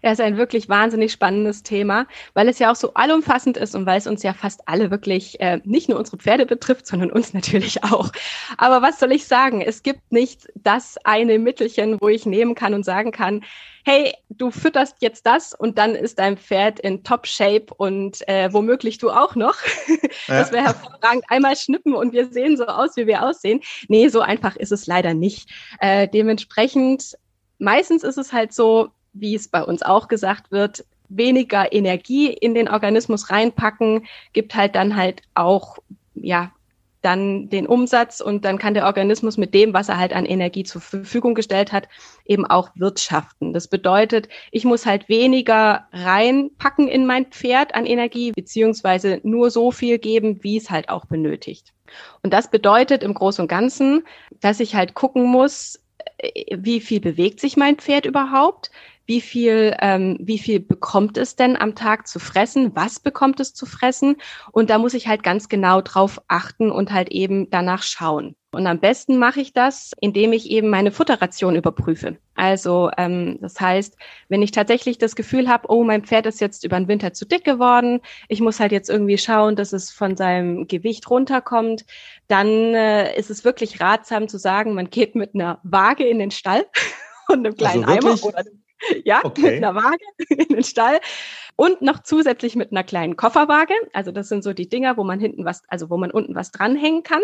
Er ist ein wirklich wahnsinnig spannendes Thema, weil es ja auch so allumfassend ist und weil es uns ja fast alle wirklich äh, nicht nur unsere Pferde betrifft, sondern uns natürlich auch. Aber was soll ich sagen? Es gibt nicht das eine Mittelchen, wo ich nehmen kann und sagen kann, hey, du fütterst jetzt das und dann ist dein Pferd in Top-Shape und äh, womöglich du auch noch. Das wäre hervorragend. Einmal schnippen und wir sehen so aus, wie wir aussehen. Nee, so einfach ist es leider nicht. Äh, dementsprechend, meistens ist es halt so, wie es bei uns auch gesagt wird, weniger Energie in den Organismus reinpacken, gibt halt dann halt auch, ja, dann den Umsatz und dann kann der Organismus mit dem, was er halt an Energie zur Verfügung gestellt hat, eben auch wirtschaften. Das bedeutet, ich muss halt weniger reinpacken in mein Pferd an Energie, beziehungsweise nur so viel geben, wie es halt auch benötigt. Und das bedeutet im Großen und Ganzen, dass ich halt gucken muss, äh, wie viel bewegt sich mein Pferd überhaupt? Wie viel, ähm, wie viel bekommt es denn am Tag zu fressen, was bekommt es zu fressen. Und da muss ich halt ganz genau drauf achten und halt eben danach schauen. Und am besten mache ich das, indem ich eben meine Futterration überprüfe. Also ähm, das heißt, wenn ich tatsächlich das Gefühl habe, oh, mein Pferd ist jetzt über den Winter zu dick geworden, ich muss halt jetzt irgendwie schauen, dass es von seinem Gewicht runterkommt, dann äh, ist es wirklich ratsam zu sagen, man geht mit einer Waage in den Stall und einem kleinen also Eimer oder ja, okay. mit einer Waage in den Stall und noch zusätzlich mit einer kleinen Kofferwaage. Also das sind so die Dinger, wo man hinten was, also wo man unten was dranhängen kann.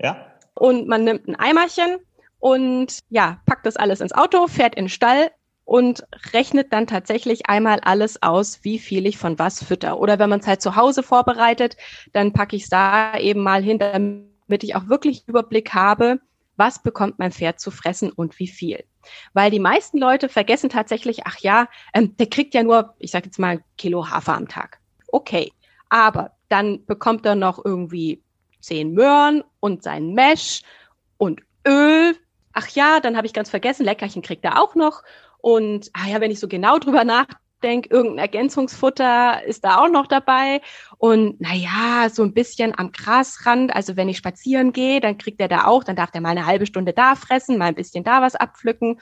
Ja. Und man nimmt ein Eimerchen und ja, packt das alles ins Auto, fährt in den Stall und rechnet dann tatsächlich einmal alles aus, wie viel ich von was fütter. Oder wenn man es halt zu Hause vorbereitet, dann packe ich es da eben mal hin, damit ich auch wirklich Überblick habe, was bekommt mein Pferd zu fressen und wie viel. Weil die meisten Leute vergessen tatsächlich, ach ja, ähm, der kriegt ja nur, ich sage jetzt mal, Kilo Hafer am Tag. Okay, aber dann bekommt er noch irgendwie zehn Möhren und sein Mesh und Öl. Ach ja, dann habe ich ganz vergessen, Leckerchen kriegt er auch noch. Und ah ja, wenn ich so genau drüber nachdenke, denke, irgendein Ergänzungsfutter ist da auch noch dabei. Und naja, so ein bisschen am Grasrand, also wenn ich spazieren gehe, dann kriegt er da auch, dann darf der mal eine halbe Stunde da fressen, mal ein bisschen da was abpflücken.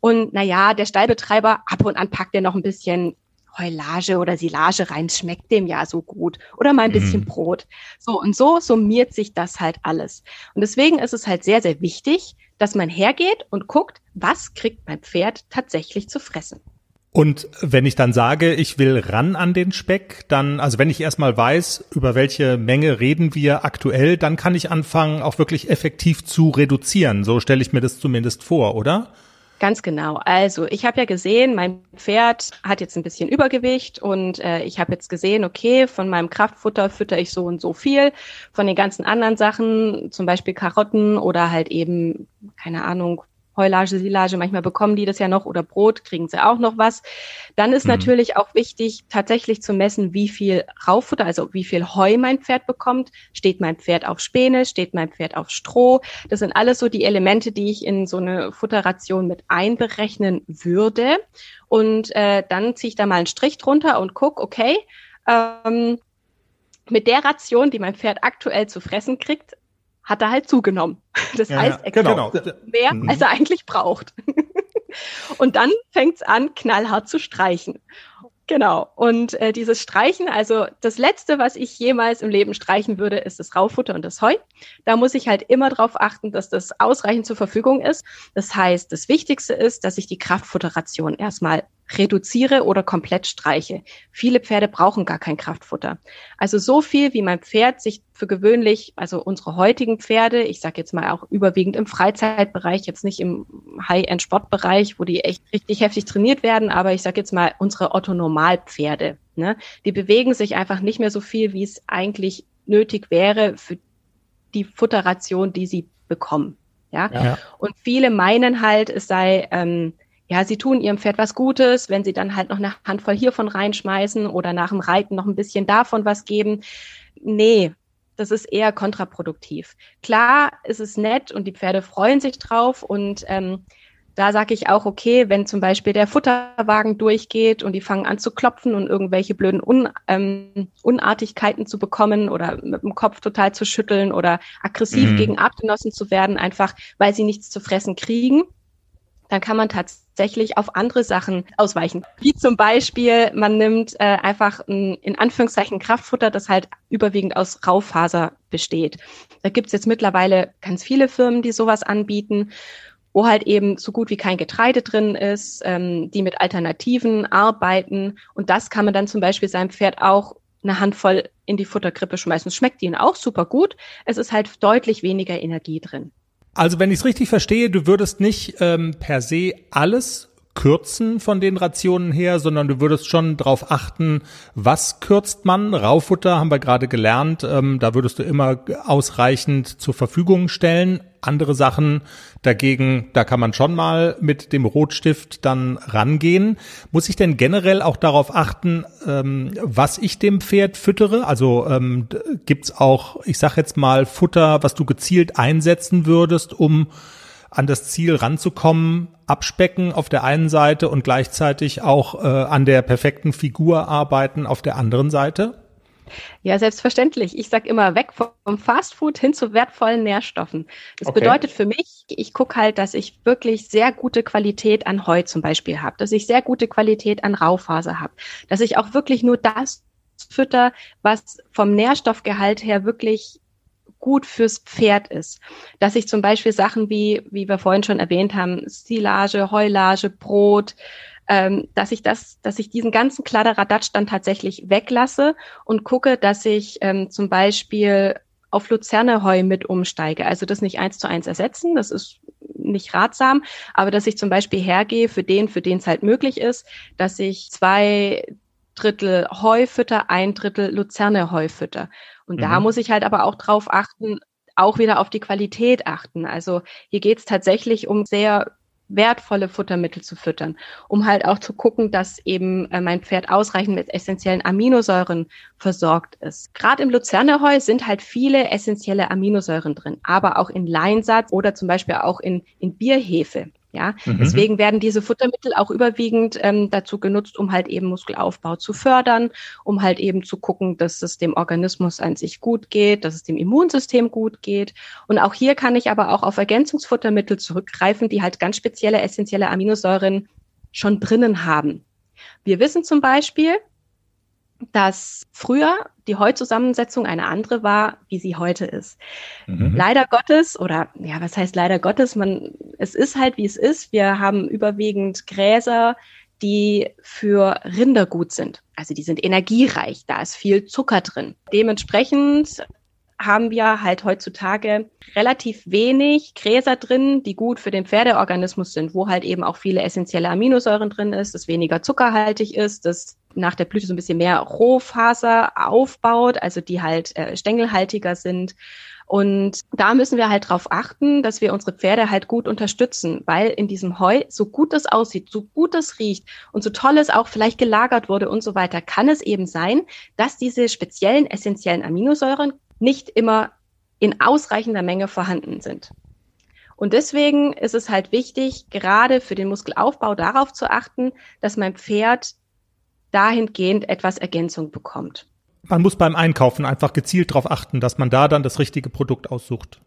Und naja, der Stallbetreiber, ab und an packt er noch ein bisschen Heulage oder Silage rein, schmeckt dem ja so gut. Oder mal ein bisschen mhm. Brot. So, und so summiert sich das halt alles. Und deswegen ist es halt sehr, sehr wichtig, dass man hergeht und guckt, was kriegt mein Pferd tatsächlich zu fressen. Und wenn ich dann sage, ich will ran an den Speck, dann, also wenn ich erstmal weiß, über welche Menge reden wir aktuell, dann kann ich anfangen, auch wirklich effektiv zu reduzieren. So stelle ich mir das zumindest vor, oder? Ganz genau. Also ich habe ja gesehen, mein Pferd hat jetzt ein bisschen Übergewicht und äh, ich habe jetzt gesehen, okay, von meinem Kraftfutter fütter ich so und so viel, von den ganzen anderen Sachen, zum Beispiel Karotten oder halt eben, keine Ahnung, Heulage, Silage, manchmal bekommen die das ja noch oder Brot, kriegen sie auch noch was. Dann ist mhm. natürlich auch wichtig, tatsächlich zu messen, wie viel Rauffutter, also wie viel Heu mein Pferd bekommt. Steht mein Pferd auf Späne, steht mein Pferd auf Stroh? Das sind alles so die Elemente, die ich in so eine Futterration mit einberechnen würde. Und äh, dann ziehe ich da mal einen Strich drunter und guck, okay, ähm, mit der Ration, die mein Pferd aktuell zu fressen kriegt, hat er halt zugenommen. Das ja, heißt, er genau. mehr, mhm. als er eigentlich braucht. Und dann fängt's an, knallhart zu streichen. Genau. Und äh, dieses Streichen, also das Letzte, was ich jemals im Leben streichen würde, ist das Raufutter und das Heu. Da muss ich halt immer darauf achten, dass das ausreichend zur Verfügung ist. Das heißt, das Wichtigste ist, dass ich die Kraftfutteration erstmal reduziere oder komplett streiche. Viele Pferde brauchen gar kein Kraftfutter. Also so viel, wie mein Pferd sich für gewöhnlich, also unsere heutigen Pferde, ich sage jetzt mal auch überwiegend im Freizeitbereich, jetzt nicht im High-End-Sportbereich, wo die echt richtig heftig trainiert werden, aber ich sage jetzt mal unsere Otto-Normal-Pferde, ne, die bewegen sich einfach nicht mehr so viel, wie es eigentlich nötig wäre für die Futterration, die sie bekommen. Ja? ja. Und viele meinen halt, es sei ähm, ja, sie tun ihrem Pferd was Gutes, wenn sie dann halt noch eine Handvoll hiervon reinschmeißen oder nach dem Reiten noch ein bisschen davon was geben. Nee, das ist eher kontraproduktiv. Klar, ist es nett und die Pferde freuen sich drauf und ähm, da sage ich auch, okay, wenn zum Beispiel der Futterwagen durchgeht und die fangen an zu klopfen und irgendwelche blöden Un, ähm, Unartigkeiten zu bekommen oder mit dem Kopf total zu schütteln oder aggressiv mhm. gegen Artgenossen zu werden, einfach weil sie nichts zu fressen kriegen, dann kann man tatsächlich auf andere Sachen ausweichen. Wie zum Beispiel, man nimmt äh, einfach ein, in Anführungszeichen Kraftfutter, das halt überwiegend aus Raufaser besteht. Da gibt's jetzt mittlerweile ganz viele Firmen, die sowas anbieten wo halt eben so gut wie kein Getreide drin ist, ähm, die mit Alternativen arbeiten. Und das kann man dann zum Beispiel seinem Pferd auch eine Handvoll in die Futterkrippe schmeißen. Es schmeckt ihnen auch super gut. Es ist halt deutlich weniger Energie drin. Also wenn ich es richtig verstehe, du würdest nicht ähm, per se alles kürzen von den Rationen her, sondern du würdest schon darauf achten, was kürzt man. Raufutter haben wir gerade gelernt, ähm, da würdest du immer ausreichend zur Verfügung stellen. Andere Sachen dagegen, da kann man schon mal mit dem Rotstift dann rangehen. Muss ich denn generell auch darauf achten, ähm, was ich dem Pferd füttere? Also ähm, gibt's auch, ich sag jetzt mal, Futter, was du gezielt einsetzen würdest, um an das Ziel ranzukommen, abspecken auf der einen Seite und gleichzeitig auch äh, an der perfekten Figur arbeiten auf der anderen Seite? Ja, selbstverständlich. Ich sage immer weg vom Fastfood hin zu wertvollen Nährstoffen. Das okay. bedeutet für mich, ich gucke halt, dass ich wirklich sehr gute Qualität an Heu zum Beispiel habe, dass ich sehr gute Qualität an Raufaser habe, dass ich auch wirklich nur das fütter, was vom Nährstoffgehalt her wirklich gut fürs Pferd ist. Dass ich zum Beispiel Sachen wie, wie wir vorhin schon erwähnt haben, Silage, Heulage, Brot, ähm, dass ich das, dass ich diesen ganzen Kladderadatsch dann tatsächlich weglasse und gucke, dass ich ähm, zum Beispiel auf Luzerneheu mit umsteige. Also das nicht eins zu eins ersetzen, das ist nicht ratsam, aber dass ich zum Beispiel hergehe für den, für den es halt möglich ist, dass ich zwei Drittel Heu fütter, ein Drittel Luzerne Heu fütter. Und mhm. da muss ich halt aber auch drauf achten, auch wieder auf die Qualität achten. Also hier geht es tatsächlich um sehr wertvolle Futtermittel zu füttern, um halt auch zu gucken, dass eben äh, mein Pferd ausreichend mit essentiellen Aminosäuren versorgt ist. Gerade im Luzerneheu sind halt viele essentielle Aminosäuren drin, aber auch in Leinsatz oder zum Beispiel auch in, in Bierhefe. Ja, mhm. deswegen werden diese Futtermittel auch überwiegend ähm, dazu genutzt, um halt eben Muskelaufbau zu fördern, um halt eben zu gucken, dass es dem Organismus an sich gut geht, dass es dem Immunsystem gut geht. Und auch hier kann ich aber auch auf Ergänzungsfuttermittel zurückgreifen, die halt ganz spezielle essentielle Aminosäuren schon drinnen haben. Wir wissen zum Beispiel, dass früher die Heuzusammensetzung eine andere war, wie sie heute ist. Mhm. Leider Gottes, oder ja, was heißt leider Gottes? Man, es ist halt, wie es ist. Wir haben überwiegend Gräser, die für Rinder gut sind. Also die sind energiereich, da ist viel Zucker drin. Dementsprechend haben wir halt heutzutage relativ wenig Gräser drin, die gut für den Pferdeorganismus sind, wo halt eben auch viele essentielle Aminosäuren drin ist, das weniger zuckerhaltig ist, das nach der Blüte so ein bisschen mehr Rohfaser aufbaut, also die halt äh, stängelhaltiger sind. Und da müssen wir halt drauf achten, dass wir unsere Pferde halt gut unterstützen, weil in diesem Heu, so gut es aussieht, so gut es riecht und so toll es auch vielleicht gelagert wurde und so weiter, kann es eben sein, dass diese speziellen essentiellen Aminosäuren nicht immer in ausreichender Menge vorhanden sind. Und deswegen ist es halt wichtig, gerade für den Muskelaufbau darauf zu achten, dass mein Pferd dahingehend etwas Ergänzung bekommt. Man muss beim Einkaufen einfach gezielt darauf achten, dass man da dann das richtige Produkt aussucht.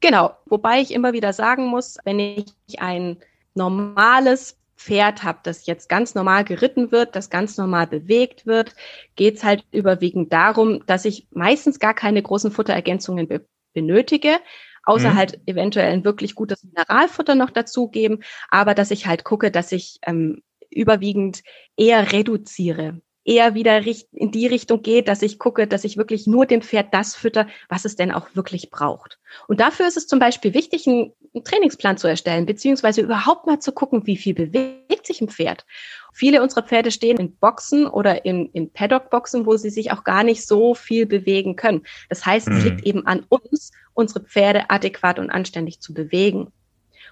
Genau, wobei ich immer wieder sagen muss, wenn ich ein normales Pferd habe, das jetzt ganz normal geritten wird, das ganz normal bewegt wird, geht es halt überwiegend darum, dass ich meistens gar keine großen Futterergänzungen be benötige, außer mhm. halt eventuell ein wirklich gutes Mineralfutter noch dazugeben, aber dass ich halt gucke, dass ich ähm, überwiegend eher reduziere eher wieder in die Richtung geht, dass ich gucke, dass ich wirklich nur dem Pferd das fütter, was es denn auch wirklich braucht. Und dafür ist es zum Beispiel wichtig, einen, Trainingsplan zu erstellen, beziehungsweise überhaupt mal zu gucken, wie viel bewegt sich ein Pferd. Viele unserer Pferde stehen in Boxen oder in, in Paddock-Boxen, wo sie sich auch gar nicht so viel bewegen können. Das heißt, mhm. es liegt eben an uns, unsere Pferde adäquat und anständig zu bewegen.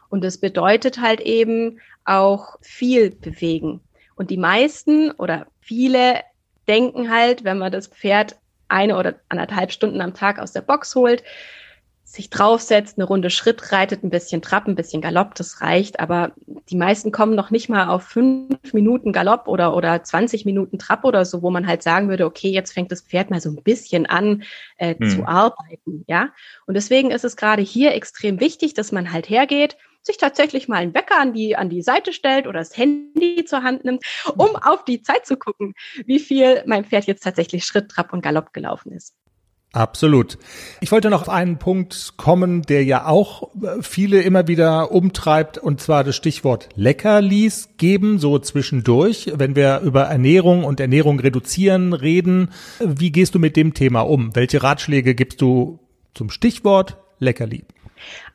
Und das bedeutet halt eben auch viel bewegen. Und die meisten oder viele denken halt, wenn man das Pferd eine oder anderthalb Stunden am Tag aus der Box holt, sich draufsetzt, eine Runde Schritt reitet, ein bisschen Trab, ein bisschen Galopp, das reicht. Aber die meisten kommen noch nicht mal auf fünf Minuten Galopp oder, oder 20 Minuten Trab oder so, wo man halt sagen würde, okay, jetzt fängt das Pferd mal so ein bisschen an äh, hm. zu arbeiten, ja. Und deswegen ist es gerade hier extrem wichtig, dass man halt hergeht, sich tatsächlich mal einen Wecker an die, an die Seite stellt oder das Handy zur Hand nimmt, um auf die Zeit zu gucken, wie viel mein Pferd jetzt tatsächlich Schritt, Trab und Galopp gelaufen ist. Absolut. Ich wollte noch auf einen Punkt kommen, der ja auch äh, viele immer wieder umtreibt, und zwar das Stichwort Leckerlis geben, so zwischendurch, wenn wir über Ernährung und Ernährung reduzieren reden. Wie gehst du mit dem Thema um? Welche Ratschläge gibst du zum Stichwort Leckerli?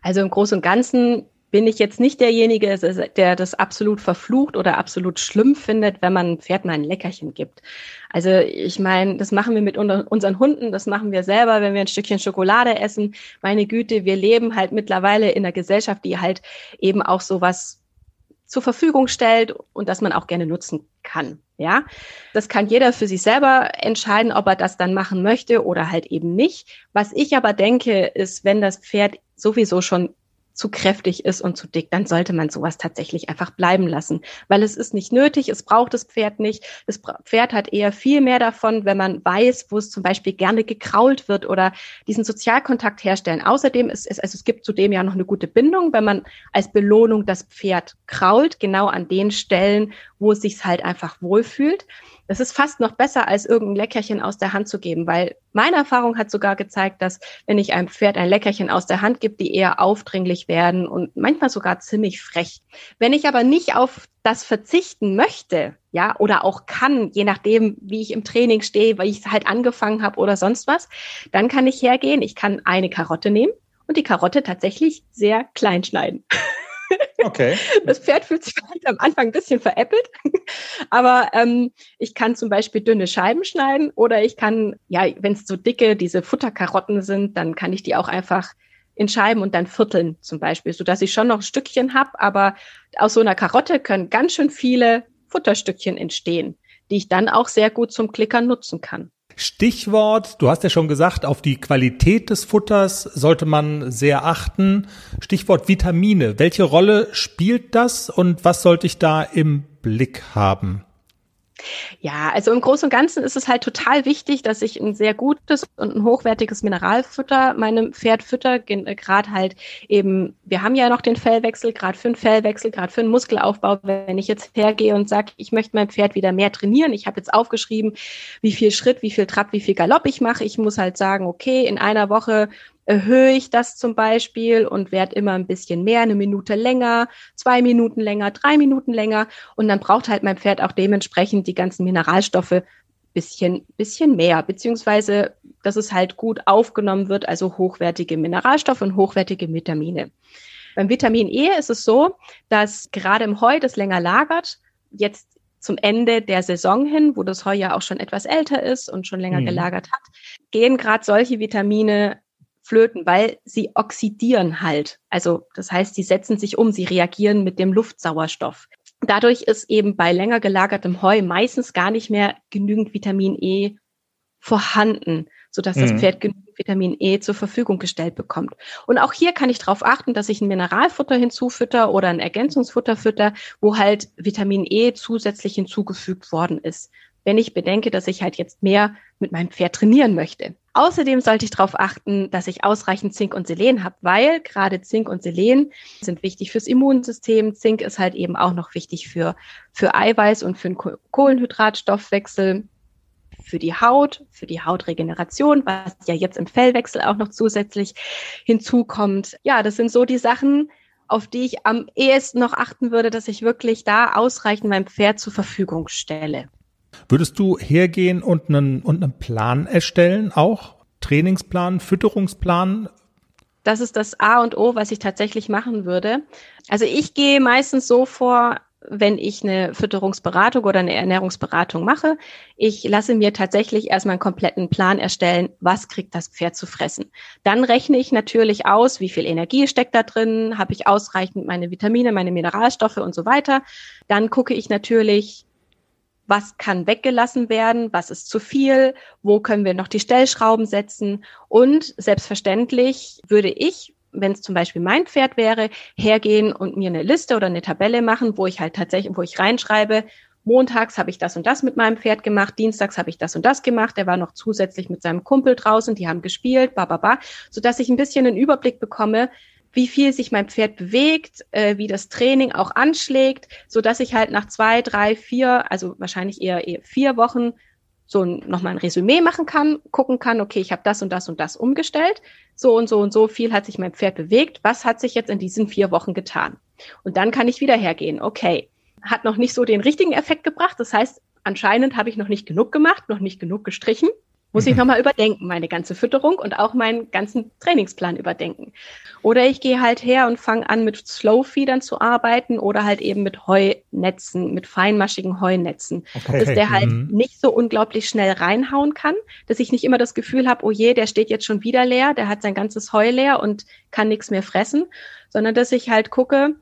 Also im Großen und Ganzen bin ich jetzt nicht derjenige, der das absolut verflucht oder absolut schlimm findet, wenn man Pferd mal ein Leckerchen gibt. Also ich meine, das machen wir mit unseren Hunden, das machen wir selber, wenn wir ein Stückchen Schokolade essen. Meine Güte, wir leben halt mittlerweile in einer Gesellschaft, die halt eben auch sowas zur Verfügung stellt und das man auch gerne nutzen kann. Ja, das kann jeder für sich selber entscheiden, ob er das dann machen möchte oder halt eben nicht. Was ich aber denke, ist, wenn das Pferd sowieso schon zu kräftig ist und zu dick, dann sollte man sowas tatsächlich einfach bleiben lassen, weil es ist nicht nötig, es braucht das Pferd nicht. Das Pferd hat eher viel mehr davon, wenn man weiß, wo es zum Beispiel gerne gekrault wird oder diesen Sozialkontakt herstellen. Außerdem ist es, also es gibt zudem ja noch eine gute Bindung, wenn man als Belohnung das Pferd krault, genau an den Stellen, wo es sich halt einfach wohlfühlt. Das ist fast noch besser, als irgendein Leckerchen aus der Hand zu geben, weil meine Erfahrung hat sogar gezeigt, dass wenn ich einem Pferd ein Leckerchen aus der Hand gebe, die eher aufdringlich werden und manchmal sogar ziemlich frech. Wenn ich aber nicht auf das verzichten möchte, ja, oder auch kann, je nachdem, wie ich im Training stehe, weil ich halt angefangen habe oder sonst was, dann kann ich hergehen, ich kann eine Karotte nehmen und die Karotte tatsächlich sehr klein schneiden. Okay. Das Pferd fühlt sich am Anfang ein bisschen veräppelt, aber ähm, ich kann zum Beispiel dünne Scheiben schneiden oder ich kann, ja, wenn es so dicke, diese Futterkarotten sind, dann kann ich die auch einfach in Scheiben und dann vierteln zum Beispiel, so dass ich schon noch ein Stückchen habe, aber aus so einer Karotte können ganz schön viele Futterstückchen entstehen, die ich dann auch sehr gut zum Klickern nutzen kann. Stichwort, du hast ja schon gesagt, auf die Qualität des Futters sollte man sehr achten. Stichwort Vitamine. Welche Rolle spielt das und was sollte ich da im Blick haben? Ja, also im Großen und Ganzen ist es halt total wichtig, dass ich ein sehr gutes und ein hochwertiges Mineralfutter meinem Pferd fütter. Äh, gerade halt eben, wir haben ja noch den Fellwechsel, gerade für einen Fellwechsel, gerade für einen Muskelaufbau. Wenn ich jetzt hergehe und sage, ich möchte mein Pferd wieder mehr trainieren, ich habe jetzt aufgeschrieben, wie viel Schritt, wie viel Trab, wie viel Galopp ich mache. Ich muss halt sagen, okay, in einer Woche erhöhe ich das zum Beispiel und werde immer ein bisschen mehr, eine Minute länger, zwei Minuten länger, drei Minuten länger. Und dann braucht halt mein Pferd auch dementsprechend die ganzen Mineralstoffe bisschen, bisschen mehr, beziehungsweise, dass es halt gut aufgenommen wird, also hochwertige Mineralstoffe und hochwertige Vitamine. Beim Vitamin E ist es so, dass gerade im Heu das länger lagert, jetzt zum Ende der Saison hin, wo das Heu ja auch schon etwas älter ist und schon länger mhm. gelagert hat, gehen gerade solche Vitamine flöten, weil sie oxidieren halt. Also das heißt, sie setzen sich um, sie reagieren mit dem Luftsauerstoff. Dadurch ist eben bei länger gelagertem Heu meistens gar nicht mehr genügend Vitamin E vorhanden, sodass mhm. das Pferd genügend Vitamin E zur Verfügung gestellt bekommt. Und auch hier kann ich darauf achten, dass ich ein Mineralfutter hinzufütter oder ein Ergänzungsfutter fütter, wo halt Vitamin E zusätzlich hinzugefügt worden ist wenn ich bedenke, dass ich halt jetzt mehr mit meinem Pferd trainieren möchte. Außerdem sollte ich darauf achten, dass ich ausreichend Zink und Selen habe, weil gerade Zink und Selen sind wichtig fürs Immunsystem. Zink ist halt eben auch noch wichtig für, für Eiweiß und für den Kohlenhydratstoffwechsel, für die Haut, für die Hautregeneration, was ja jetzt im Fellwechsel auch noch zusätzlich hinzukommt. Ja, das sind so die Sachen, auf die ich am ehesten noch achten würde, dass ich wirklich da ausreichend meinem Pferd zur Verfügung stelle. Würdest du hergehen und einen, und einen Plan erstellen, auch Trainingsplan, Fütterungsplan? Das ist das A und O, was ich tatsächlich machen würde. Also ich gehe meistens so vor, wenn ich eine Fütterungsberatung oder eine Ernährungsberatung mache. Ich lasse mir tatsächlich erstmal einen kompletten Plan erstellen, was kriegt das Pferd zu fressen. Dann rechne ich natürlich aus, wie viel Energie steckt da drin, habe ich ausreichend meine Vitamine, meine Mineralstoffe und so weiter. Dann gucke ich natürlich, was kann weggelassen werden, was ist zu viel, wo können wir noch die Stellschrauben setzen. Und selbstverständlich würde ich, wenn es zum Beispiel mein Pferd wäre, hergehen und mir eine Liste oder eine Tabelle machen, wo ich halt tatsächlich, wo ich reinschreibe, montags habe ich das und das mit meinem Pferd gemacht, dienstags habe ich das und das gemacht, er war noch zusätzlich mit seinem Kumpel draußen, die haben gespielt, ba, ba, ba, sodass ich ein bisschen einen Überblick bekomme, wie viel sich mein Pferd bewegt, äh, wie das Training auch anschlägt, so dass ich halt nach zwei, drei, vier, also wahrscheinlich eher, eher vier Wochen so nochmal ein Resümee machen kann, gucken kann, okay, ich habe das und das und das umgestellt, so und so und so viel hat sich mein Pferd bewegt, was hat sich jetzt in diesen vier Wochen getan? Und dann kann ich wieder hergehen, okay, hat noch nicht so den richtigen Effekt gebracht, das heißt, anscheinend habe ich noch nicht genug gemacht, noch nicht genug gestrichen, muss ich nochmal überdenken, meine ganze Fütterung und auch meinen ganzen Trainingsplan überdenken. Oder ich gehe halt her und fange an, mit Slow-Feedern zu arbeiten oder halt eben mit Heunetzen, mit feinmaschigen Heunetzen. Okay. Dass der halt mhm. nicht so unglaublich schnell reinhauen kann, dass ich nicht immer das Gefühl habe, oh je, der steht jetzt schon wieder leer, der hat sein ganzes Heu leer und kann nichts mehr fressen, sondern dass ich halt gucke,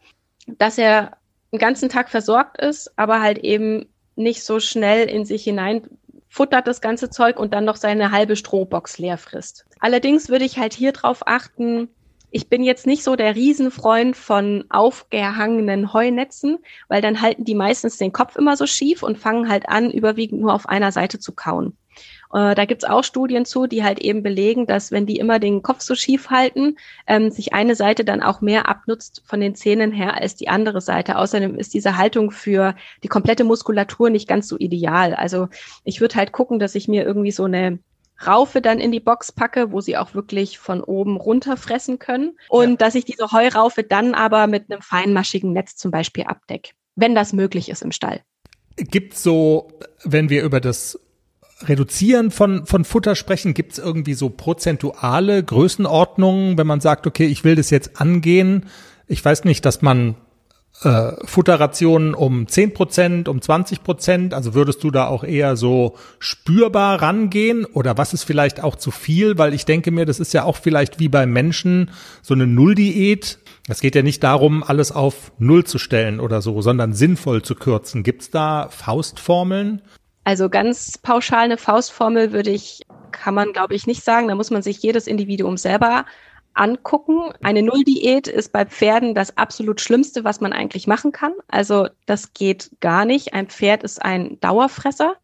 dass er den ganzen Tag versorgt ist, aber halt eben nicht so schnell in sich hinein futtert das ganze Zeug und dann noch seine halbe Strohbox leer frisst. Allerdings würde ich halt hier drauf achten, ich bin jetzt nicht so der Riesenfreund von aufgehangenen Heunetzen, weil dann halten die meistens den Kopf immer so schief und fangen halt an, überwiegend nur auf einer Seite zu kauen. Äh, da gibt's auch Studien zu, die halt eben belegen, dass wenn die immer den Kopf so schief halten, ähm, sich eine Seite dann auch mehr abnutzt von den Zähnen her als die andere Seite. Außerdem ist diese Haltung für die komplette Muskulatur nicht ganz so ideal. Also ich würde halt gucken, dass ich mir irgendwie so eine Raufe dann in die Box packe, wo sie auch wirklich von oben runter fressen können. Und ja. dass ich diese Heuraufe dann aber mit einem feinmaschigen Netz zum Beispiel abdecke, wenn das möglich ist im Stall. Gibt so, wenn wir über das Reduzieren von, von Futter sprechen, gibt es irgendwie so prozentuale Größenordnungen, wenn man sagt, okay, ich will das jetzt angehen. Ich weiß nicht, dass man äh, Futterrationen um 10 Prozent, um 20 Prozent? Also würdest du da auch eher so spürbar rangehen oder was ist vielleicht auch zu viel? Weil ich denke mir, das ist ja auch vielleicht wie bei Menschen so eine Nulldiät. Es geht ja nicht darum, alles auf Null zu stellen oder so, sondern sinnvoll zu kürzen. Gibt's da Faustformeln? Also ganz pauschal eine Faustformel würde ich, kann man glaube ich nicht sagen. Da muss man sich jedes Individuum selber angucken. Eine Nulldiät ist bei Pferden das absolut Schlimmste, was man eigentlich machen kann. Also das geht gar nicht. Ein Pferd ist ein Dauerfresser.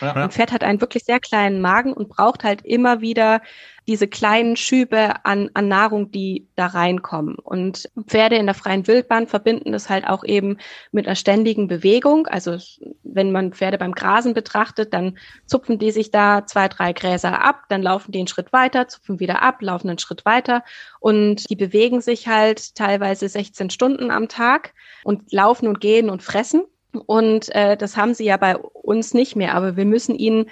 Ja. Ein Pferd hat einen wirklich sehr kleinen Magen und braucht halt immer wieder diese kleinen Schübe an, an Nahrung, die da reinkommen. Und Pferde in der freien Wildbahn verbinden das halt auch eben mit einer ständigen Bewegung. Also wenn man Pferde beim Grasen betrachtet, dann zupfen die sich da zwei, drei Gräser ab, dann laufen die einen Schritt weiter, zupfen wieder ab, laufen einen Schritt weiter und die bewegen sich halt teilweise 16 Stunden am Tag und laufen und gehen und fressen. Und äh, das haben sie ja bei uns nicht mehr, aber wir müssen ihnen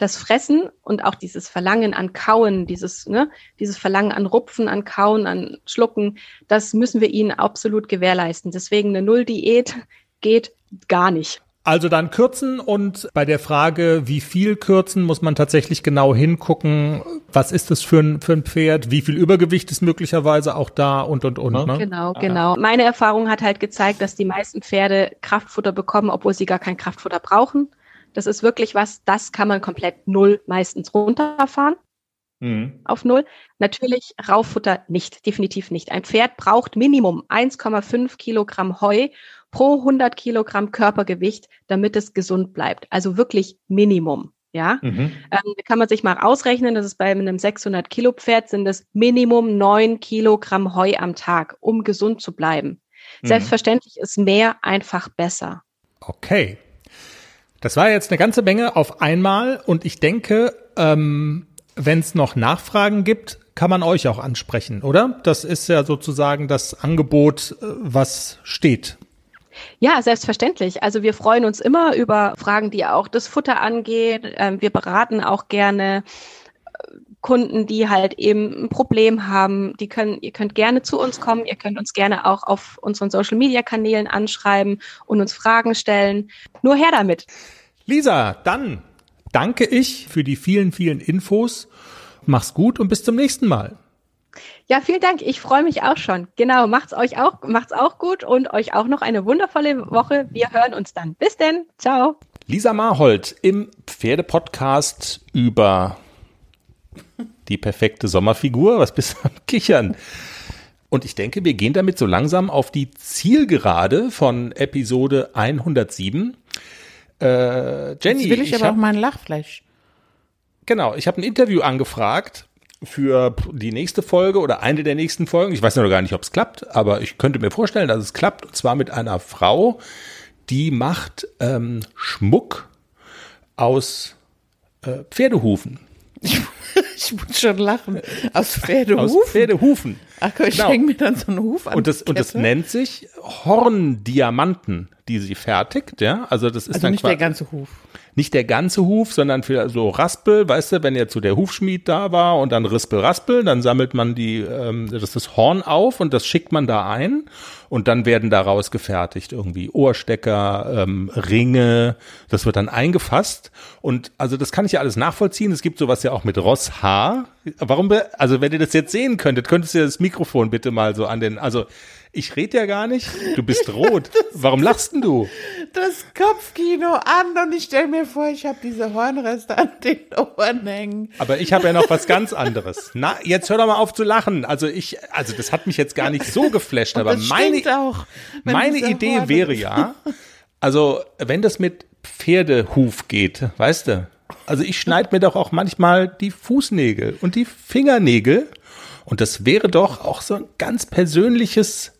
das Fressen und auch dieses Verlangen an Kauen, dieses, ne, dieses Verlangen an Rupfen, an Kauen, an Schlucken, das müssen wir ihnen absolut gewährleisten. Deswegen eine Null-Diät geht gar nicht. Also dann kürzen und bei der Frage, wie viel kürzen, muss man tatsächlich genau hingucken, was ist das für ein, für ein Pferd, wie viel Übergewicht ist möglicherweise auch da und und und. Ne? Genau, genau. Meine Erfahrung hat halt gezeigt, dass die meisten Pferde Kraftfutter bekommen, obwohl sie gar kein Kraftfutter brauchen. Das ist wirklich was, das kann man komplett null meistens runterfahren. Mhm. Auf null. Natürlich Rauffutter nicht, definitiv nicht. Ein Pferd braucht Minimum 1,5 Kilogramm Heu pro 100 Kilogramm Körpergewicht, damit es gesund bleibt. Also wirklich Minimum. Ja, mhm. ähm, kann man sich mal ausrechnen, das ist bei einem 600 Kilo Pferd sind es Minimum 9 Kilogramm Heu am Tag, um gesund zu bleiben. Mhm. Selbstverständlich ist mehr einfach besser. Okay, das war jetzt eine ganze Menge auf einmal und ich denke, ähm, wenn es noch Nachfragen gibt, kann man euch auch ansprechen, oder? Das ist ja sozusagen das Angebot, äh, was steht. Ja, selbstverständlich. Also wir freuen uns immer über Fragen, die auch das Futter angehen. Ähm, wir beraten auch gerne äh, Kunden, die halt eben ein Problem haben, die können, ihr könnt gerne zu uns kommen, ihr könnt uns gerne auch auf unseren Social Media Kanälen anschreiben und uns Fragen stellen. Nur her damit. Lisa, dann danke ich für die vielen, vielen Infos. Mach's gut und bis zum nächsten Mal. Ja, vielen Dank. Ich freue mich auch schon. Genau, macht's euch auch, macht's auch gut und euch auch noch eine wundervolle Woche. Wir hören uns dann. Bis denn. Ciao. Lisa Marhold im Pferdepodcast über die perfekte Sommerfigur. Was bist du am Kichern? Und ich denke, wir gehen damit so langsam auf die Zielgerade von Episode 107. Äh, Jenny. Jetzt will ich, ich aber hab, auch mein Lachfleisch. Genau, ich habe ein Interview angefragt für die nächste Folge oder eine der nächsten Folgen. Ich weiß noch gar nicht, ob es klappt, aber ich könnte mir vorstellen, dass es klappt. Und zwar mit einer Frau, die macht ähm, Schmuck aus äh, Pferdehufen. Ich, muss schon lachen. Aus Pferdehufen? Aus Pferdehufen. Ach, ich genau. hänge mir dann so einen Huf an. Und das, und das nennt sich Horndiamanten, die sie fertigt, ja. Also das ist also dann nicht der ganze Huf nicht der ganze Huf, sondern für so Raspel, weißt du, wenn jetzt so der Hufschmied da war und dann Rispel, Raspel, dann sammelt man die, ähm, das, das Horn auf und das schickt man da ein und dann werden daraus gefertigt irgendwie Ohrstecker, ähm, Ringe, das wird dann eingefasst und also das kann ich ja alles nachvollziehen. Es gibt sowas ja auch mit Rosshaar. Warum, also wenn ihr das jetzt sehen könntet, könntest du das Mikrofon bitte mal so an den, also ich rede ja gar nicht. Du bist rot. Warum lachst denn du? Das Kopfkino an und ich stelle mir vor, ich habe diese Hornreste an den Ohren hängen. Aber ich habe ja noch was ganz anderes. Na, jetzt hör doch mal auf zu lachen. Also ich, also das hat mich jetzt gar nicht so geflasht, aber meine, auch, meine Idee Horn wäre ja, also wenn das mit Pferdehuf geht, weißt du, Also ich schneide mir doch auch manchmal die Fußnägel und die Fingernägel. Und das wäre doch auch so ein ganz persönliches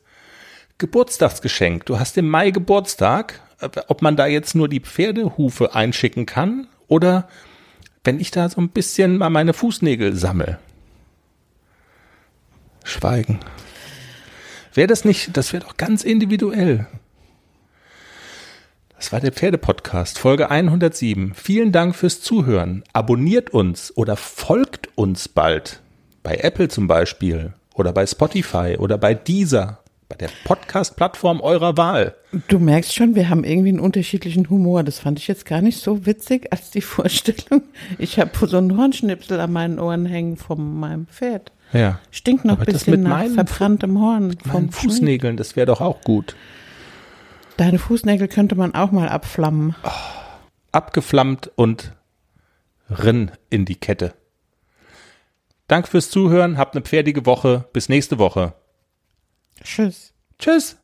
Geburtstagsgeschenk. Du hast im Mai Geburtstag. Ob man da jetzt nur die Pferdehufe einschicken kann oder wenn ich da so ein bisschen mal meine Fußnägel sammle. Schweigen. Wäre das nicht, das wäre doch ganz individuell. Das war der Pferdepodcast, Folge 107. Vielen Dank fürs Zuhören. Abonniert uns oder folgt uns bald. Bei Apple zum Beispiel oder bei Spotify oder bei Deezer. Bei der Podcast-Plattform eurer Wahl. Du merkst schon, wir haben irgendwie einen unterschiedlichen Humor. Das fand ich jetzt gar nicht so witzig als die Vorstellung. Ich habe so einen Hornschnipsel an meinen Ohren hängen von meinem Pferd. Ja. Stinkt noch ein bisschen mit nach verbranntem Horn. Von. Fußnägeln, das wäre doch auch gut. Deine Fußnägel könnte man auch mal abflammen. Abgeflammt und rin in die Kette. Danke fürs Zuhören, habt eine pferdige Woche. Bis nächste Woche. Tschüss. Tschüss.